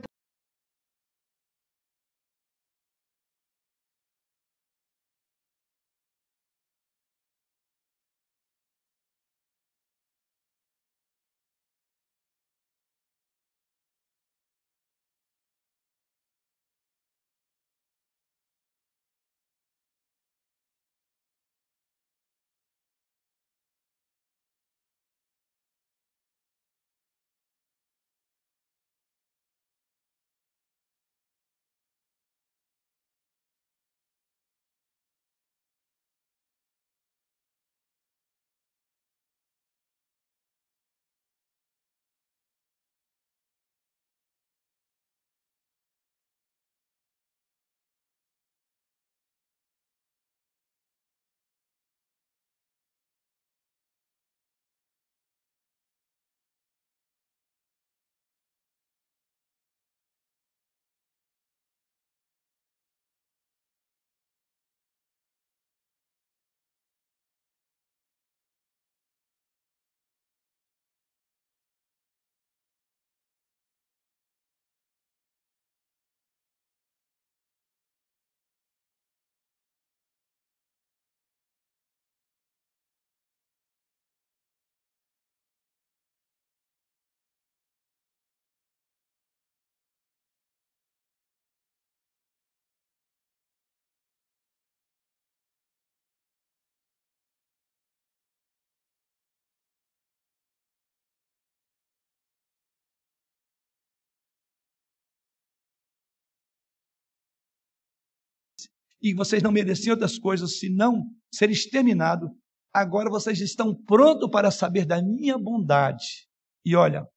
e vocês não mereciam outras coisas senão ser exterminado. Agora vocês estão prontos para saber da minha bondade. E olha,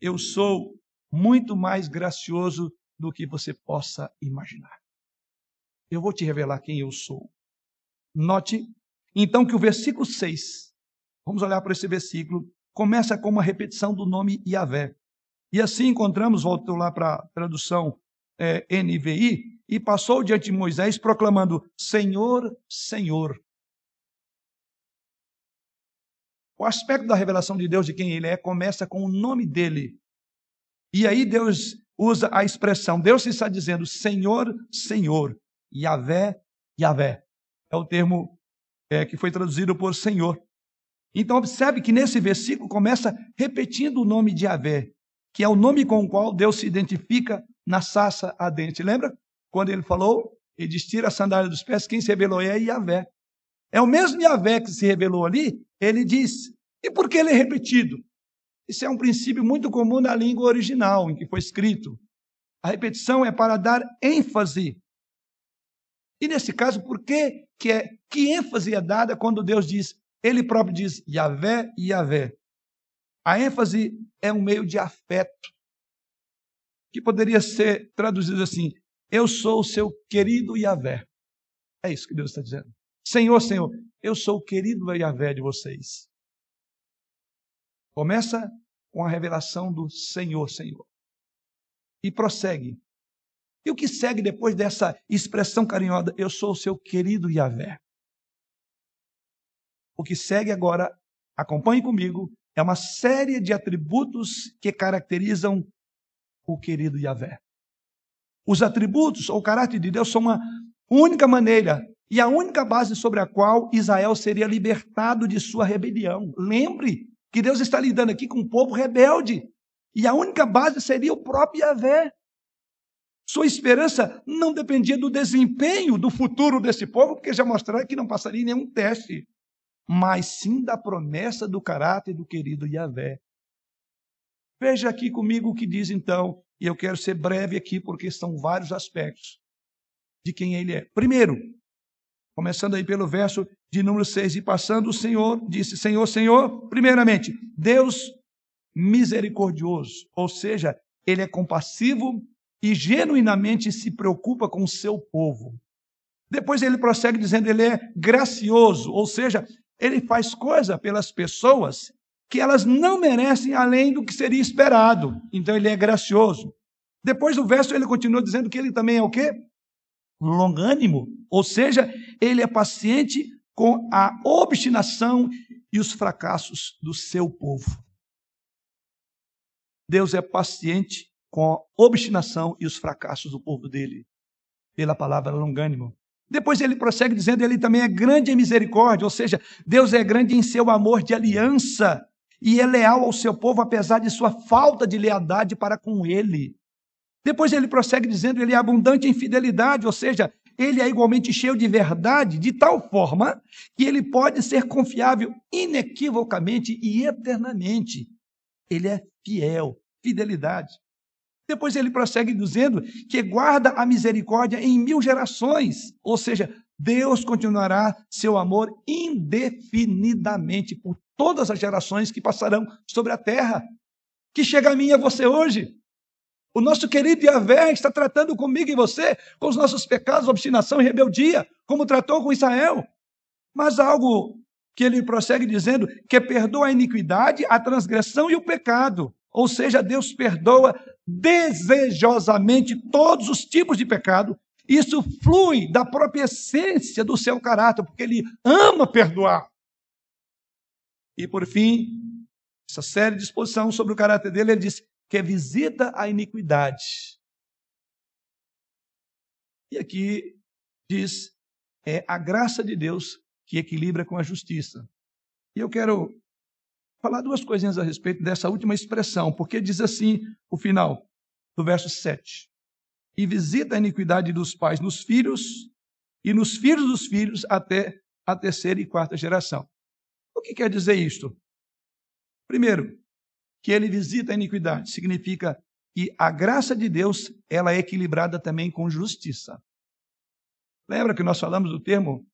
eu sou muito mais gracioso do que você possa imaginar. Eu vou te revelar quem eu sou. Note, então, que o versículo 6, vamos olhar para esse versículo, começa com uma repetição do nome Yahvé. E assim encontramos, volto lá para a tradução é, NVI, e passou diante de Moisés proclamando: Senhor, Senhor. O aspecto da revelação de Deus, de quem ele é, começa com o nome dele. E aí Deus usa a expressão, Deus está dizendo Senhor, Senhor, Yahvé, Yahvé. É o termo é, que foi traduzido por Senhor. Então observe que nesse versículo começa repetindo o nome de Yahvé, que é o nome com o qual Deus se identifica na saça ardente. Lembra quando ele falou? Ele diz, tira a sandália dos pés, quem se revelou é Yahvé. É o mesmo Yahvé que se revelou ali, ele diz. E por que ele é repetido? Isso é um princípio muito comum na língua original em que foi escrito. A repetição é para dar ênfase. E nesse caso, por que que, é, que ênfase é dada quando Deus diz, ele próprio diz Yahvé Yahvé? A ênfase é um meio de afeto, que poderia ser traduzido assim: Eu sou o seu querido Yahvé. É isso que Deus está dizendo. Senhor, Senhor, eu sou o querido Yahvé de vocês. Começa com a revelação do Senhor, Senhor. E prossegue. E o que segue depois dessa expressão carinhosa, eu sou o seu querido Yahvé? O que segue agora, acompanhe comigo, é uma série de atributos que caracterizam o querido Yahvé. Os atributos ou caráter de Deus são uma única maneira e a única base sobre a qual Israel seria libertado de sua rebelião. Lembre que Deus está lidando aqui com um povo rebelde. E a única base seria o próprio Yahvé. Sua esperança não dependia do desempenho do futuro desse povo, porque já mostraram que não passaria nenhum teste mas sim da promessa do caráter do querido Yahvé. Veja aqui comigo o que diz então, e eu quero ser breve aqui porque são vários aspectos de quem ele é. Primeiro, começando aí pelo verso de número 6, e passando o Senhor, disse: Senhor, Senhor, primeiramente, Deus misericordioso, ou seja, ele é compassivo e genuinamente se preocupa com o seu povo. Depois ele prossegue dizendo: ele é gracioso, ou seja, ele faz coisa pelas pessoas que elas não merecem além do que seria esperado. Então ele é gracioso. Depois do verso ele continua dizendo que ele também é o quê? Longânimo, ou seja, ele é paciente com a obstinação e os fracassos do seu povo. Deus é paciente com a obstinação e os fracassos do povo dele, pela palavra longânimo. Depois ele prossegue dizendo: Ele também é grande em misericórdia, ou seja, Deus é grande em seu amor de aliança e é leal ao seu povo, apesar de sua falta de lealdade para com ele. Depois ele prossegue dizendo: Ele é abundante em fidelidade, ou seja, ele é igualmente cheio de verdade, de tal forma que ele pode ser confiável inequivocamente e eternamente. Ele é fiel, fidelidade. Depois ele prossegue dizendo que guarda a misericórdia em mil gerações, ou seja, Deus continuará seu amor indefinidamente por todas as gerações que passarão sobre a terra, que chega a mim e a você hoje. O nosso querido Yahvé está tratando comigo e você com os nossos pecados, obstinação e rebeldia, como tratou com Israel. Mas algo que ele prossegue dizendo que perdoa a iniquidade, a transgressão e o pecado. Ou seja, Deus perdoa desejosamente todos os tipos de pecado. Isso flui da própria essência do seu caráter, porque ele ama perdoar. E por fim, essa série de exposição sobre o caráter dele, ele diz que visita a iniquidade. E aqui diz, é a graça de Deus que equilibra com a justiça. E eu quero falar duas coisinhas a respeito dessa última expressão, porque diz assim o final do verso 7. E visita a iniquidade dos pais nos filhos e nos filhos dos filhos até a terceira e quarta geração. O que quer dizer isto? Primeiro, que ele visita a iniquidade significa que a graça de Deus ela é equilibrada também com justiça. Lembra que nós falamos do termo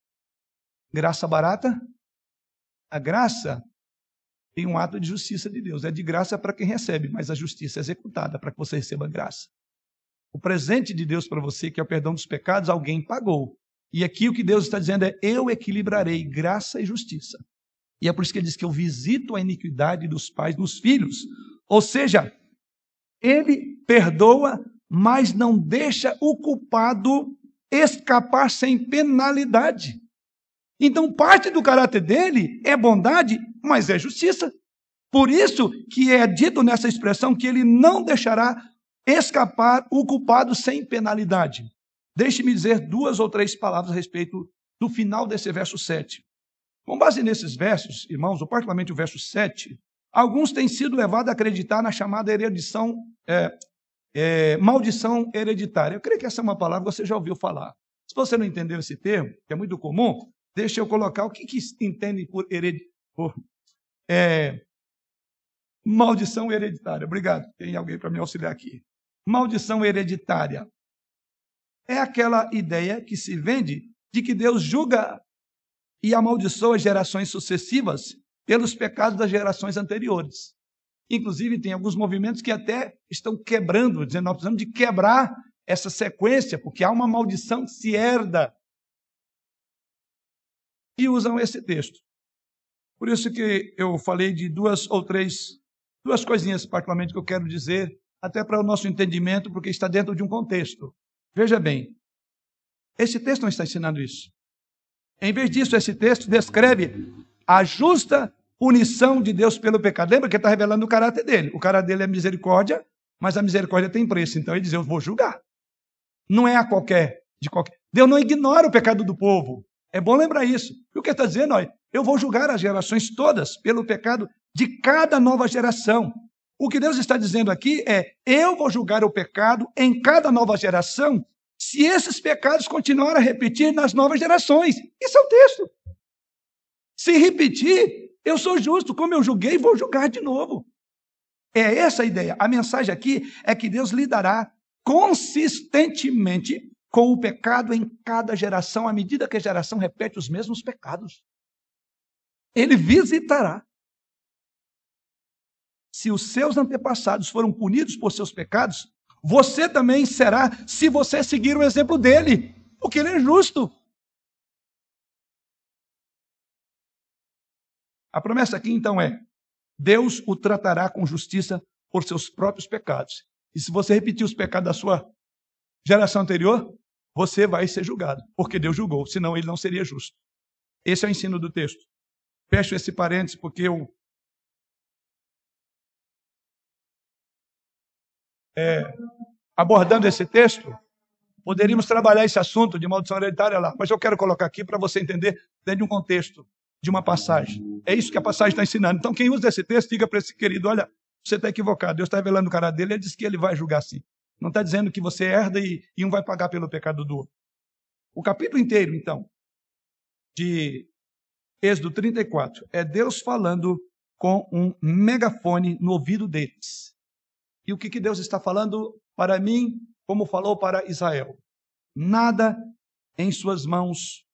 graça barata? A graça tem um ato de justiça de Deus. É de graça para quem recebe, mas a justiça é executada para que você receba graça. O presente de Deus para você, que é o perdão dos pecados, alguém pagou. E aqui o que Deus está dizendo é: eu equilibrarei graça e justiça. E é por isso que ele diz que eu visito a iniquidade dos pais nos filhos. Ou seja, ele perdoa, mas não deixa o culpado escapar sem penalidade. Então, parte do caráter dele é bondade, mas é justiça. Por isso que é dito nessa expressão que ele não deixará escapar o culpado sem penalidade. Deixe-me dizer duas ou três palavras a respeito do final desse verso 7. Com base nesses versos, irmãos, ou particularmente o verso 7, alguns têm sido levados a acreditar na chamada heredição, é, é, maldição hereditária. Eu creio que essa é uma palavra que você já ouviu falar. Se você não entendeu esse termo, que é muito comum, deixa eu colocar o que, que entende por, hered... por é, maldição hereditária. Obrigado. Tem alguém para me auxiliar aqui. Maldição hereditária é aquela ideia que se vende de que Deus julga e amaldiçoa gerações sucessivas pelos pecados das gerações anteriores. Inclusive, tem alguns movimentos que até estão quebrando, dizendo nós precisamos de quebrar essa sequência, porque há uma maldição que se herda. E usam esse texto. Por isso que eu falei de duas ou três, duas coisinhas particularmente que eu quero dizer, até para o nosso entendimento, porque está dentro de um contexto. Veja bem, esse texto não está ensinando isso. Em vez disso, esse texto descreve a justa punição de Deus pelo pecado. Lembra que ele está revelando o caráter dele. O caráter dele é misericórdia, mas a misericórdia tem preço. Então ele diz: Eu vou julgar. Não é a qualquer, de qualquer. Deus não ignora o pecado do povo. É bom lembrar isso. E o que está dizendo? Olha, eu vou julgar as gerações todas pelo pecado de cada nova geração. O que Deus está dizendo aqui é: eu vou julgar o pecado em cada nova geração se esses pecados continuarem a repetir nas novas gerações. Isso é o texto. Se repetir, eu sou justo, como eu julguei, vou julgar de novo. É essa a ideia. A mensagem aqui é que Deus lidará consistentemente com o pecado em cada geração, à medida que a geração repete os mesmos pecados. Ele visitará. Se os seus antepassados foram punidos por seus pecados, você também será se você seguir o exemplo dele, porque ele é justo. A promessa aqui então é: Deus o tratará com justiça por seus próprios pecados. E se você repetir os pecados da sua geração anterior, você vai ser julgado, porque Deus julgou, senão ele não seria justo. Esse é o ensino do texto. Fecho esse parênteses porque eu é, abordando esse texto, poderíamos trabalhar esse assunto de maldição hereditária lá, mas eu quero colocar aqui para você entender dentro de um contexto, de uma passagem. É isso que a passagem está ensinando. Então, quem usa esse texto, diga para esse querido: olha, você está equivocado. Deus está revelando o cara dele, ele diz que ele vai julgar sim. Não está dizendo que você herda e, e um vai pagar pelo pecado do outro. O capítulo inteiro, então, de Êxodo 34, é Deus falando com um megafone no ouvido deles. E o que, que Deus está falando para mim, como falou para Israel? Nada em suas mãos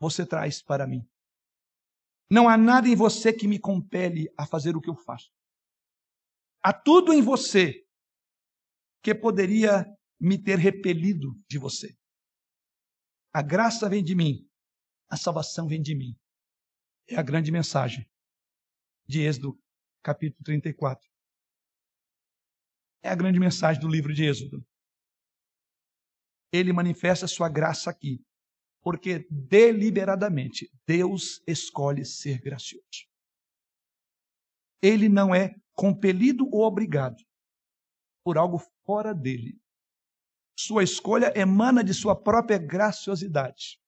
você traz para mim. Não há nada em você que me compele a fazer o que eu faço. Há tudo em você que poderia me ter repelido de você. A graça vem de mim, a salvação vem de mim. É a grande mensagem de Êxodo, capítulo 34. É a grande mensagem do livro de Êxodo. Ele manifesta sua graça aqui, porque deliberadamente Deus escolhe ser gracioso. Ele não é compelido ou obrigado por algo fora dele. Sua escolha emana de sua própria graciosidade.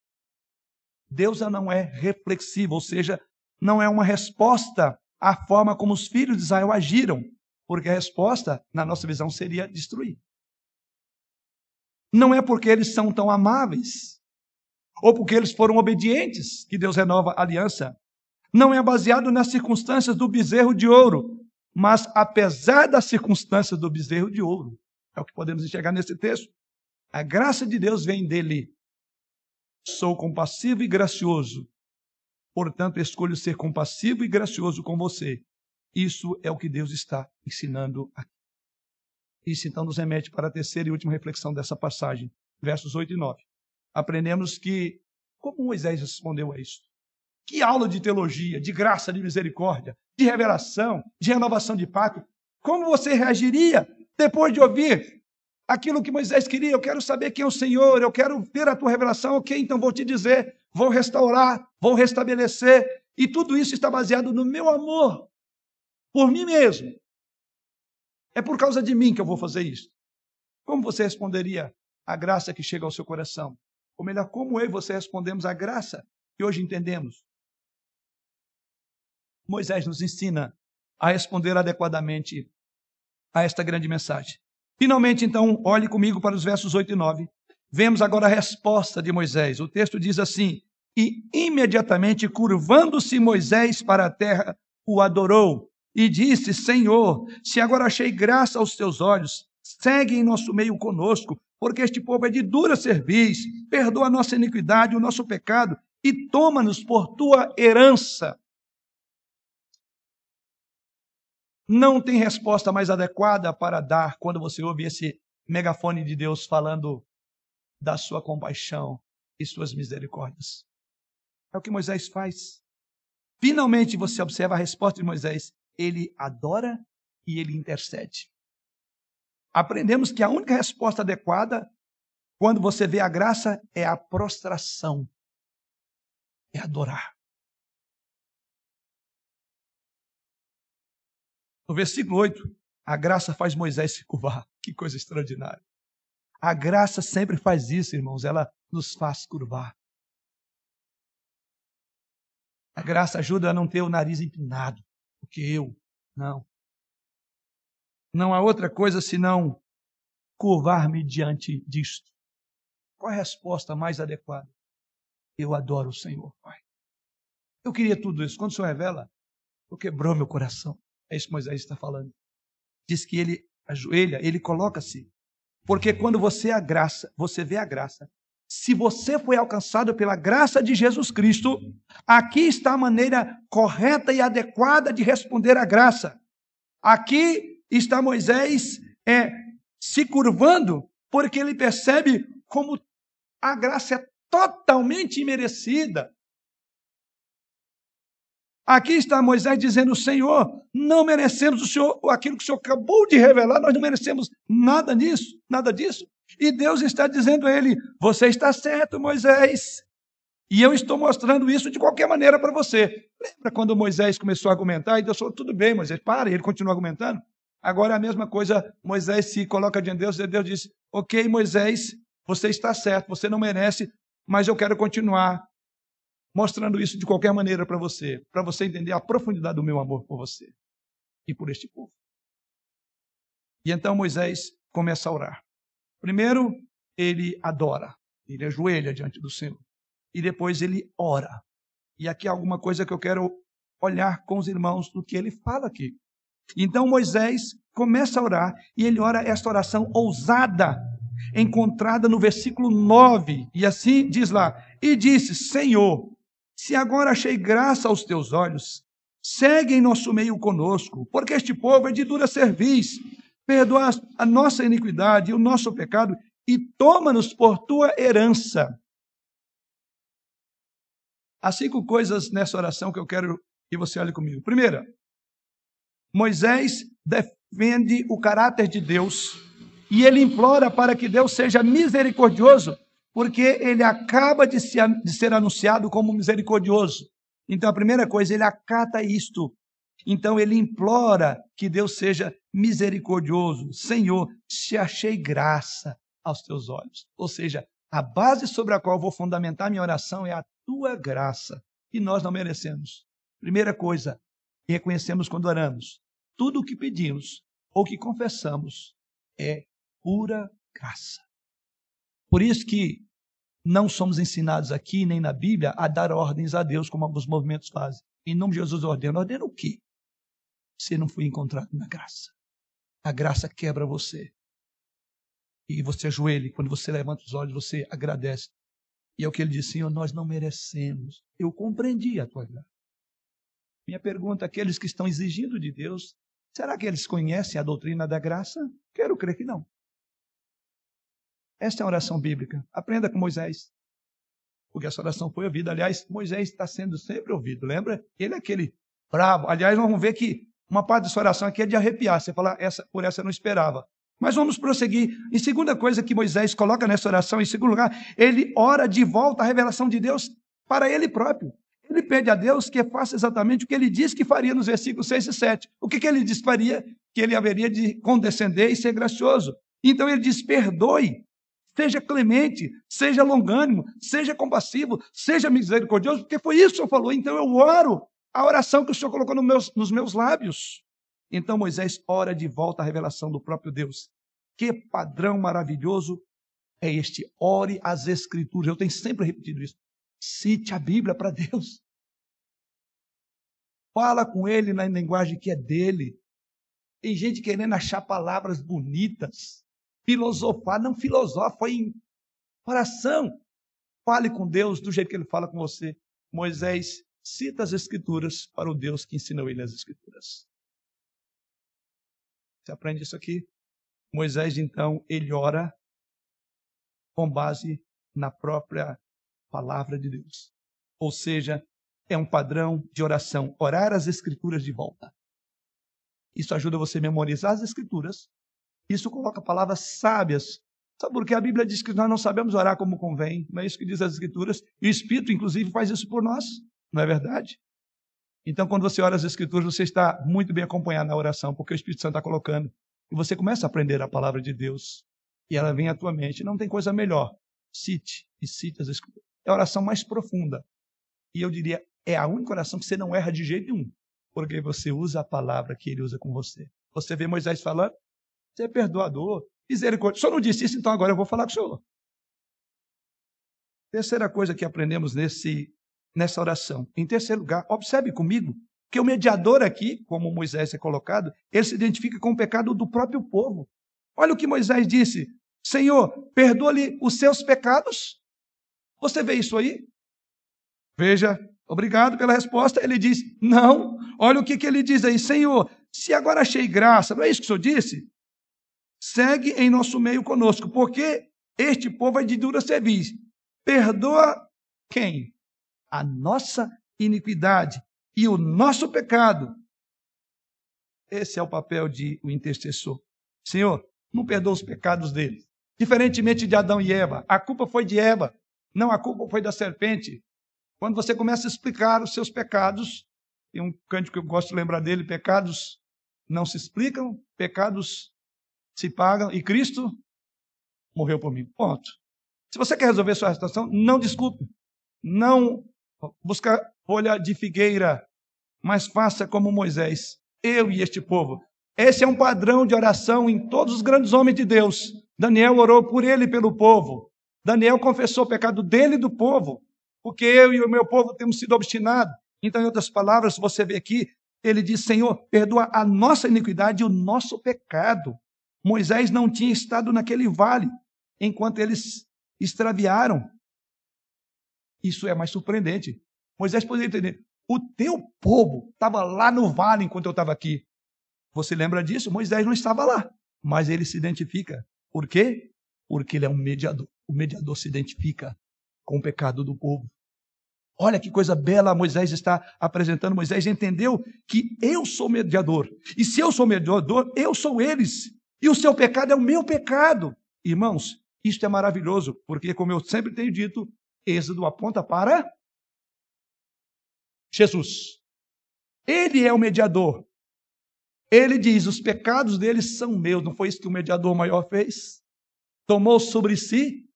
Deus não é reflexivo, ou seja, não é uma resposta à forma como os filhos de Israel agiram porque a resposta, na nossa visão, seria destruir. Não é porque eles são tão amáveis, ou porque eles foram obedientes, que Deus renova a aliança. Não é baseado nas circunstâncias do bezerro de ouro, mas apesar das circunstâncias do bezerro de ouro. É o que podemos enxergar nesse texto. A graça de Deus vem dele. Sou compassivo e gracioso. Portanto, escolho ser compassivo e gracioso com você, isso é o que Deus está ensinando aqui. Isso então nos remete para a terceira e última reflexão dessa passagem, versos 8 e 9. aprendemos que como Moisés respondeu a isso? Que aula de teologia, de graça, de misericórdia, de revelação, de renovação de pacto. Como você reagiria depois de ouvir aquilo que Moisés queria? Eu quero saber quem é o Senhor, eu quero ver a tua revelação. Ok, então vou te dizer, vou restaurar, vou restabelecer. E tudo isso está baseado no meu amor por mim mesmo. É por causa de mim que eu vou fazer isso. Como você responderia à graça que chega ao seu coração? Ou melhor, como eu e você respondemos à graça que hoje entendemos? Moisés nos ensina a responder adequadamente a esta grande mensagem. Finalmente, então, olhe comigo para os versos 8 e 9. Vemos agora a resposta de Moisés. O texto diz assim: E imediatamente, curvando-se Moisés para a terra, o adorou e disse: Senhor, se agora achei graça aos teus olhos, segue em nosso meio conosco, porque este povo é de dura cerviz, perdoa a nossa iniquidade, o nosso pecado, e toma-nos por tua herança. Não tem resposta mais adequada para dar quando você ouve esse megafone de Deus falando da sua compaixão e suas misericórdias. É o que Moisés faz. Finalmente você observa a resposta de Moisés ele adora e ele intercede. Aprendemos que a única resposta adequada, quando você vê a graça, é a prostração, é adorar. No versículo 8, a graça faz Moisés se curvar. Que coisa extraordinária. A graça sempre faz isso, irmãos, ela nos faz curvar. A graça ajuda a não ter o nariz empinado porque eu. Não. Não há outra coisa senão curvar-me diante disto. Qual a resposta mais adequada? Eu adoro o Senhor, Pai. Eu queria tudo isso. Quando o Senhor revela, eu quebrou meu coração. É isso que Moisés está falando. Diz que ele ajoelha, ele coloca-se. Porque quando você a graça, você vê a graça, se você foi alcançado pela graça de Jesus Cristo, aqui está a maneira correta e adequada de responder à graça. Aqui está Moisés é, se curvando, porque ele percebe como a graça é totalmente imerecida. Aqui está Moisés dizendo: Senhor, não merecemos o Senhor, aquilo que o Senhor acabou de revelar, nós não merecemos nada disso, nada disso. E Deus está dizendo a ele: Você está certo, Moisés. E eu estou mostrando isso de qualquer maneira para você. Lembra quando Moisés começou a argumentar e Deus falou: Tudo bem, Moisés, para. E ele continua argumentando. Agora é a mesma coisa, Moisés se coloca diante de Deus e Deus diz: Ok, Moisés, você está certo, você não merece, mas eu quero continuar mostrando isso de qualquer maneira para você, para você entender a profundidade do meu amor por você e por este povo. E então Moisés começa a orar. Primeiro, ele adora, ele ajoelha diante do Senhor. E depois ele ora. E aqui há alguma coisa que eu quero olhar com os irmãos do que ele fala aqui. Então Moisés começa a orar e ele ora esta oração ousada, encontrada no versículo 9. E assim diz lá: E disse: Senhor, se agora achei graça aos teus olhos, segue em nosso meio conosco, porque este povo é de dura serviço perdoa a nossa iniquidade e o nosso pecado e toma-nos por tua herança. Há cinco coisas nessa oração que eu quero que você olhe comigo. Primeira, Moisés defende o caráter de Deus e ele implora para que Deus seja misericordioso, porque ele acaba de, ser anunciado como misericordioso. Então, a primeira coisa, ele acata isto. Então ele implora que Deus seja misericordioso. Senhor, se achei graça aos teus olhos. Ou seja, a base sobre a qual vou fundamentar minha oração é a tua graça, que nós não merecemos. Primeira coisa, reconhecemos quando oramos: tudo o que pedimos ou que confessamos é pura graça. Por isso que não somos ensinados aqui nem na Bíblia a dar ordens a Deus como alguns movimentos fazem. Em nome de Jesus ordena. Ordena o quê? Você não foi encontrado na graça. A graça quebra você. E você ajoelha, quando você levanta os olhos, você agradece. E é o que ele disse, Senhor, nós não merecemos. Eu compreendi a tua graça. Minha pergunta, aqueles que estão exigindo de Deus, será que eles conhecem a doutrina da graça? Quero crer que não. Esta é a oração bíblica. Aprenda com Moisés. porque essa oração foi ouvida. Aliás, Moisés está sendo sempre ouvido, lembra? Ele é aquele bravo. Aliás, vamos ver que uma parte dessa oração aqui é de arrepiar. Você fala, essa, por essa eu não esperava. Mas vamos prosseguir. Em segunda coisa que Moisés coloca nessa oração, em segundo lugar, ele ora de volta a revelação de Deus para ele próprio. Ele pede a Deus que faça exatamente o que ele disse que faria nos versículos 6 e 7. O que, que ele disse que faria? Que ele haveria de condescender e ser gracioso. Então ele diz: perdoe, seja clemente, seja longânimo, seja compassivo, seja misericordioso, porque foi isso que o Senhor falou. Então eu oro a oração que o Senhor colocou nos meus, nos meus lábios. Então Moisés ora de volta a revelação do próprio Deus. Que padrão maravilhoso é este? Ore as Escrituras. Eu tenho sempre repetido isso. Cite a Bíblia para Deus. Fala com ele na linguagem que é dele. Tem gente querendo achar palavras bonitas, filosofar, não filosofa, em oração. Fale com Deus do jeito que ele fala com você. Moisés cita as Escrituras para o Deus que ensinou ele as Escrituras. Você aprende isso aqui? Moisés, então, ele ora com base na própria palavra de Deus. Ou seja, é um padrão de oração, orar as escrituras de volta. Isso ajuda você a memorizar as escrituras. Isso coloca palavras sábias. Sabe por que a Bíblia diz que nós não sabemos orar como convém? Não é isso que diz as escrituras? E o Espírito, inclusive, faz isso por nós. Não é verdade? Então, quando você ora as escrituras, você está muito bem acompanhado na oração, porque o Espírito Santo está colocando. E você começa a aprender a palavra de Deus. E ela vem à tua mente. Não tem coisa melhor. Cite e cite as escrituras é a oração mais profunda. E eu diria, é a única oração que você não erra de jeito nenhum, porque você usa a palavra que ele usa com você. Você vê Moisés falando, você é perdoador, misericórdia. Senhor não disse isso, então agora eu vou falar com o senhor. Terceira coisa que aprendemos nesse, nessa oração. Em terceiro lugar, observe comigo que o mediador aqui, como Moisés é colocado, ele se identifica com o pecado do próprio povo. Olha o que Moisés disse: Senhor, perdoa-lhe os seus pecados você vê isso aí? Veja, obrigado pela resposta. Ele diz: Não. Olha o que, que ele diz aí, Senhor. Se agora achei graça, não é isso que o senhor disse? Segue em nosso meio conosco, porque este povo é de dura serviço. Perdoa quem? A nossa iniquidade e o nosso pecado. Esse é o papel de o intercessor. Senhor, não perdoa os pecados deles. Diferentemente de Adão e Eva, a culpa foi de Eva. Não, a culpa foi da serpente. Quando você começa a explicar os seus pecados, tem um cântico que eu gosto de lembrar dele: pecados não se explicam, pecados se pagam, e Cristo morreu por mim. Ponto. Se você quer resolver sua situação, não desculpe. Não busca folha de figueira, mas faça como Moisés, eu e este povo. Esse é um padrão de oração em todos os grandes homens de Deus. Daniel orou por ele e pelo povo. Daniel confessou o pecado dele e do povo, porque eu e o meu povo temos sido obstinados. Então, em outras palavras, você vê aqui, ele diz: Senhor, perdoa a nossa iniquidade e o nosso pecado. Moisés não tinha estado naquele vale enquanto eles extraviaram. Isso é mais surpreendente. Moisés poderia entender: o teu povo estava lá no vale enquanto eu estava aqui. Você lembra disso? Moisés não estava lá, mas ele se identifica. Por quê? Porque ele é um mediador o mediador se identifica com o pecado do povo. Olha que coisa bela Moisés está apresentando. Moisés entendeu que eu sou mediador. E se eu sou mediador, eu sou eles. E o seu pecado é o meu pecado. Irmãos, isto é maravilhoso, porque, como eu sempre tenho dito, Êxodo aponta para Jesus. Ele é o mediador. Ele diz: os pecados deles são meus. Não foi isso que o mediador maior fez? Tomou sobre si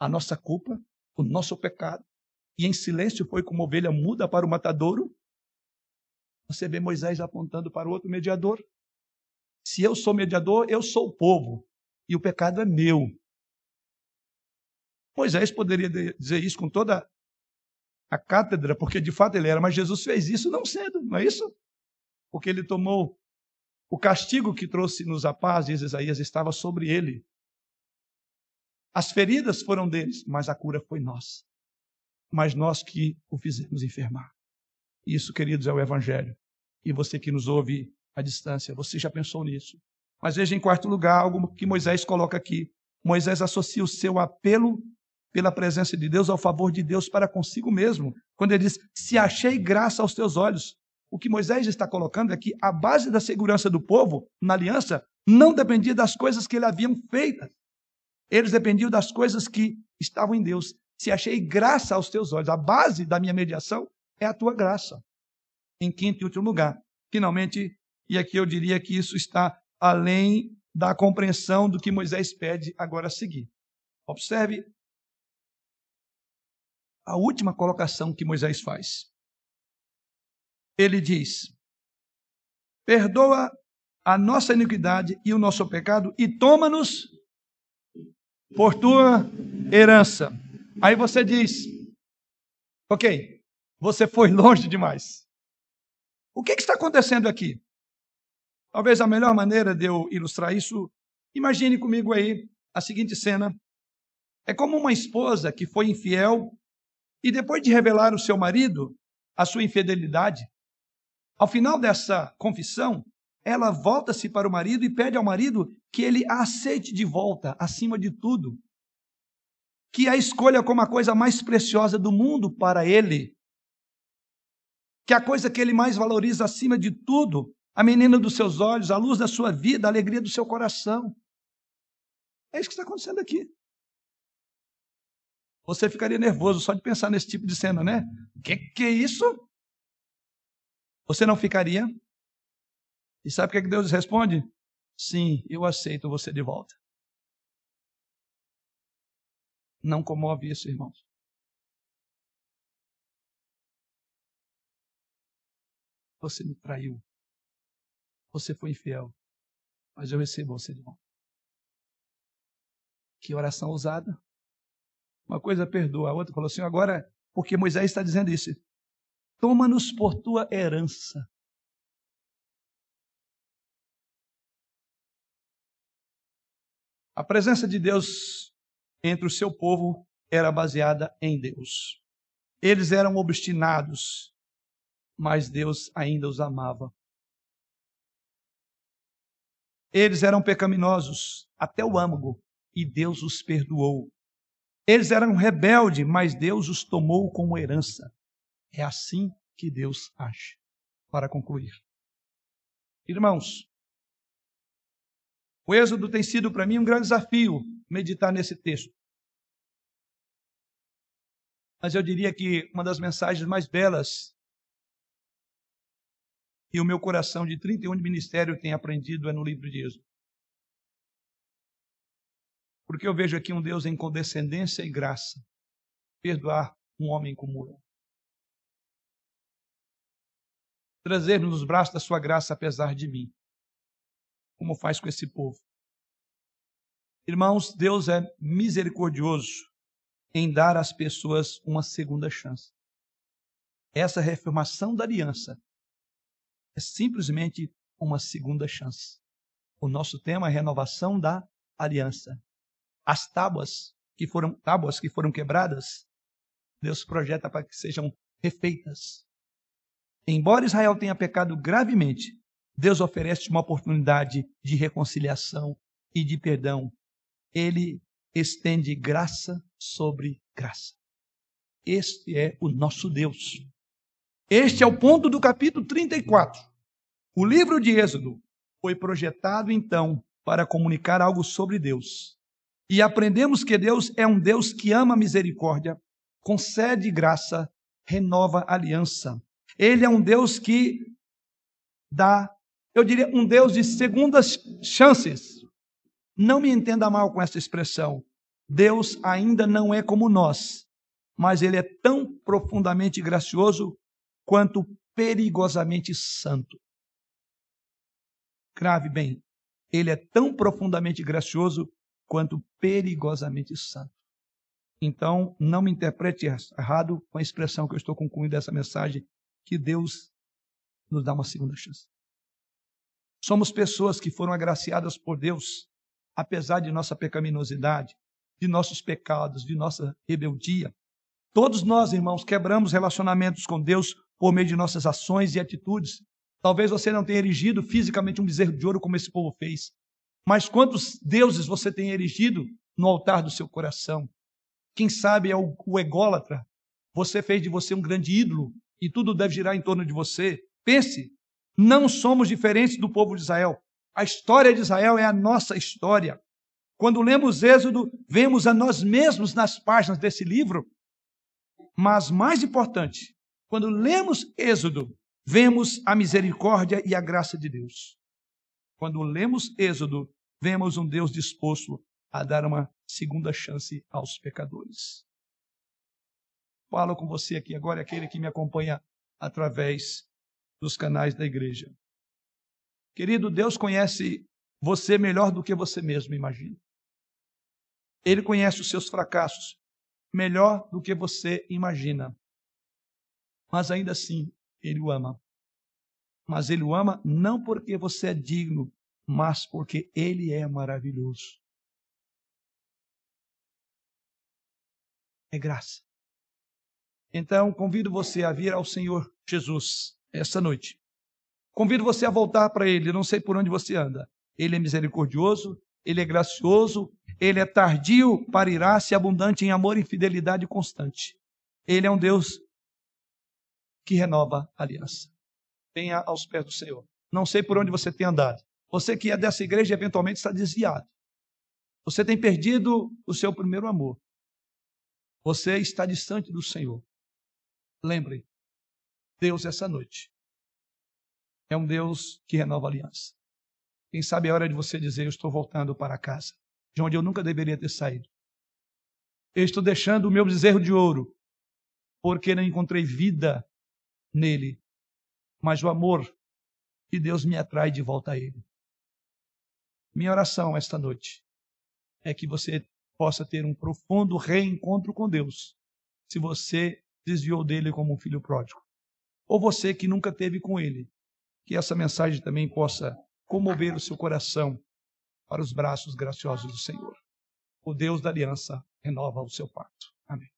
a nossa culpa, o nosso pecado, e em silêncio foi como ovelha muda para o matadouro. Você vê Moisés apontando para o outro mediador. Se eu sou mediador, eu sou o povo, e o pecado é meu. Moisés poderia dizer isso com toda a cátedra, porque de fato ele era, mas Jesus fez isso não sendo, não é isso? Porque ele tomou o castigo que trouxe-nos a paz, diz Isaías, estava sobre ele. As feridas foram deles, mas a cura foi nossa. Mas nós que o fizemos enfermar. Isso, queridos, é o Evangelho. E você que nos ouve à distância, você já pensou nisso. Mas veja, em quarto lugar, algo que Moisés coloca aqui. Moisés associa o seu apelo pela presença de Deus, ao favor de Deus para consigo mesmo. Quando ele diz: Se achei graça aos teus olhos. O que Moisés está colocando é que a base da segurança do povo na aliança não dependia das coisas que ele haviam feito. Eles dependiam das coisas que estavam em Deus. Se achei graça aos teus olhos, a base da minha mediação é a tua graça. Em quinto e último lugar, finalmente, e aqui eu diria que isso está além da compreensão do que Moisés pede agora a seguir. Observe a última colocação que Moisés faz. Ele diz: Perdoa a nossa iniquidade e o nosso pecado e toma-nos por tua herança. Aí você diz: Ok, você foi longe demais. O que, que está acontecendo aqui? Talvez a melhor maneira de eu ilustrar isso, imagine comigo aí a seguinte cena. É como uma esposa que foi infiel e depois de revelar ao seu marido a sua infidelidade, ao final dessa confissão, ela volta-se para o marido e pede ao marido que ele a aceite de volta, acima de tudo. Que a escolha como a coisa mais preciosa do mundo para ele. Que a coisa que ele mais valoriza acima de tudo, a menina dos seus olhos, a luz da sua vida, a alegria do seu coração. É isso que está acontecendo aqui. Você ficaria nervoso só de pensar nesse tipo de cena, né? Que que é isso? Você não ficaria? E sabe o que Deus responde? Sim, eu aceito você de volta. Não comove isso, irmãos. Você me traiu. Você foi infiel. Mas eu recebo você de volta. Que oração ousada. Uma coisa perdoa, a outra falou assim: agora, porque Moisés está dizendo isso, toma-nos por tua herança. A presença de Deus entre o seu povo era baseada em Deus. Eles eram obstinados, mas Deus ainda os amava. Eles eram pecaminosos até o âmago e Deus os perdoou. Eles eram rebeldes, mas Deus os tomou como herança. É assim que Deus age. Para concluir. Irmãos, o Êxodo tem sido para mim um grande desafio meditar nesse texto. Mas eu diria que uma das mensagens mais belas que o meu coração de 31 de ministério tem aprendido é no livro de Êxodo. Porque eu vejo aqui um Deus em condescendência e graça perdoar um homem como eu. Trazer-nos nos braços da sua graça apesar de mim. Como faz com esse povo. Irmãos, Deus é misericordioso em dar às pessoas uma segunda chance. Essa reafirmação da aliança é simplesmente uma segunda chance. O nosso tema é renovação da aliança as tábuas que foram tábuas que foram quebradas, Deus projeta para que sejam refeitas. Embora Israel tenha pecado gravemente, Deus oferece uma oportunidade de reconciliação e de perdão. Ele estende graça sobre graça. Este é o nosso Deus. Este é o ponto do capítulo 34. O livro de Êxodo foi projetado então para comunicar algo sobre Deus e aprendemos que Deus é um Deus que ama misericórdia, concede graça, renova aliança. Ele é um Deus que dá, eu diria, um Deus de segundas chances. Não me entenda mal com essa expressão. Deus ainda não é como nós, mas ele é tão profundamente gracioso quanto perigosamente santo. Grave bem, ele é tão profundamente gracioso quanto perigosamente santo. Então, não me interprete errado com a expressão que eu estou concluindo essa mensagem, que Deus nos dá uma segunda chance. Somos pessoas que foram agraciadas por Deus, apesar de nossa pecaminosidade, de nossos pecados, de nossa rebeldia. Todos nós, irmãos, quebramos relacionamentos com Deus por meio de nossas ações e atitudes. Talvez você não tenha erigido fisicamente um bezerro de ouro como esse povo fez, mas quantos deuses você tem erigido no altar do seu coração? Quem sabe é o, o ególatra. Você fez de você um grande ídolo e tudo deve girar em torno de você. Pense, não somos diferentes do povo de Israel. A história de Israel é a nossa história. Quando lemos Êxodo, vemos a nós mesmos nas páginas desse livro. Mas mais importante, quando lemos Êxodo, vemos a misericórdia e a graça de Deus. Quando lemos Êxodo, vemos um Deus disposto a dar uma segunda chance aos pecadores. Falo com você aqui agora, aquele que me acompanha através dos canais da igreja. Querido, Deus conhece você melhor do que você mesmo imagina. Ele conhece os seus fracassos melhor do que você imagina. Mas ainda assim, ele o ama. Mas ele o ama não porque você é digno, mas porque ele é maravilhoso. É graça. Então, convido você a vir ao Senhor Jesus esta noite. Convido você a voltar para Ele. Não sei por onde você anda. Ele é misericordioso, Ele é gracioso, Ele é tardio para irar-se, abundante em amor e fidelidade constante. Ele é um Deus que renova a aliança. Venha aos pés do Senhor. Não sei por onde você tem andado. Você que é dessa igreja eventualmente está desviado. Você tem perdido o seu primeiro amor. Você está distante do Senhor. Lembre, Deus essa noite é um Deus que renova a aliança. Quem sabe é hora de você dizer: Eu estou voltando para casa, de onde eu nunca deveria ter saído. Eu estou deixando o meu bezerro de ouro, porque não encontrei vida nele, mas o amor de Deus me atrai de volta a ele. Minha oração esta noite é que você possa ter um profundo reencontro com Deus, se você desviou dele como um filho pródigo. Ou você que nunca teve com ele, que essa mensagem também possa comover o seu coração para os braços graciosos do Senhor. O Deus da aliança renova o seu pacto. Amém.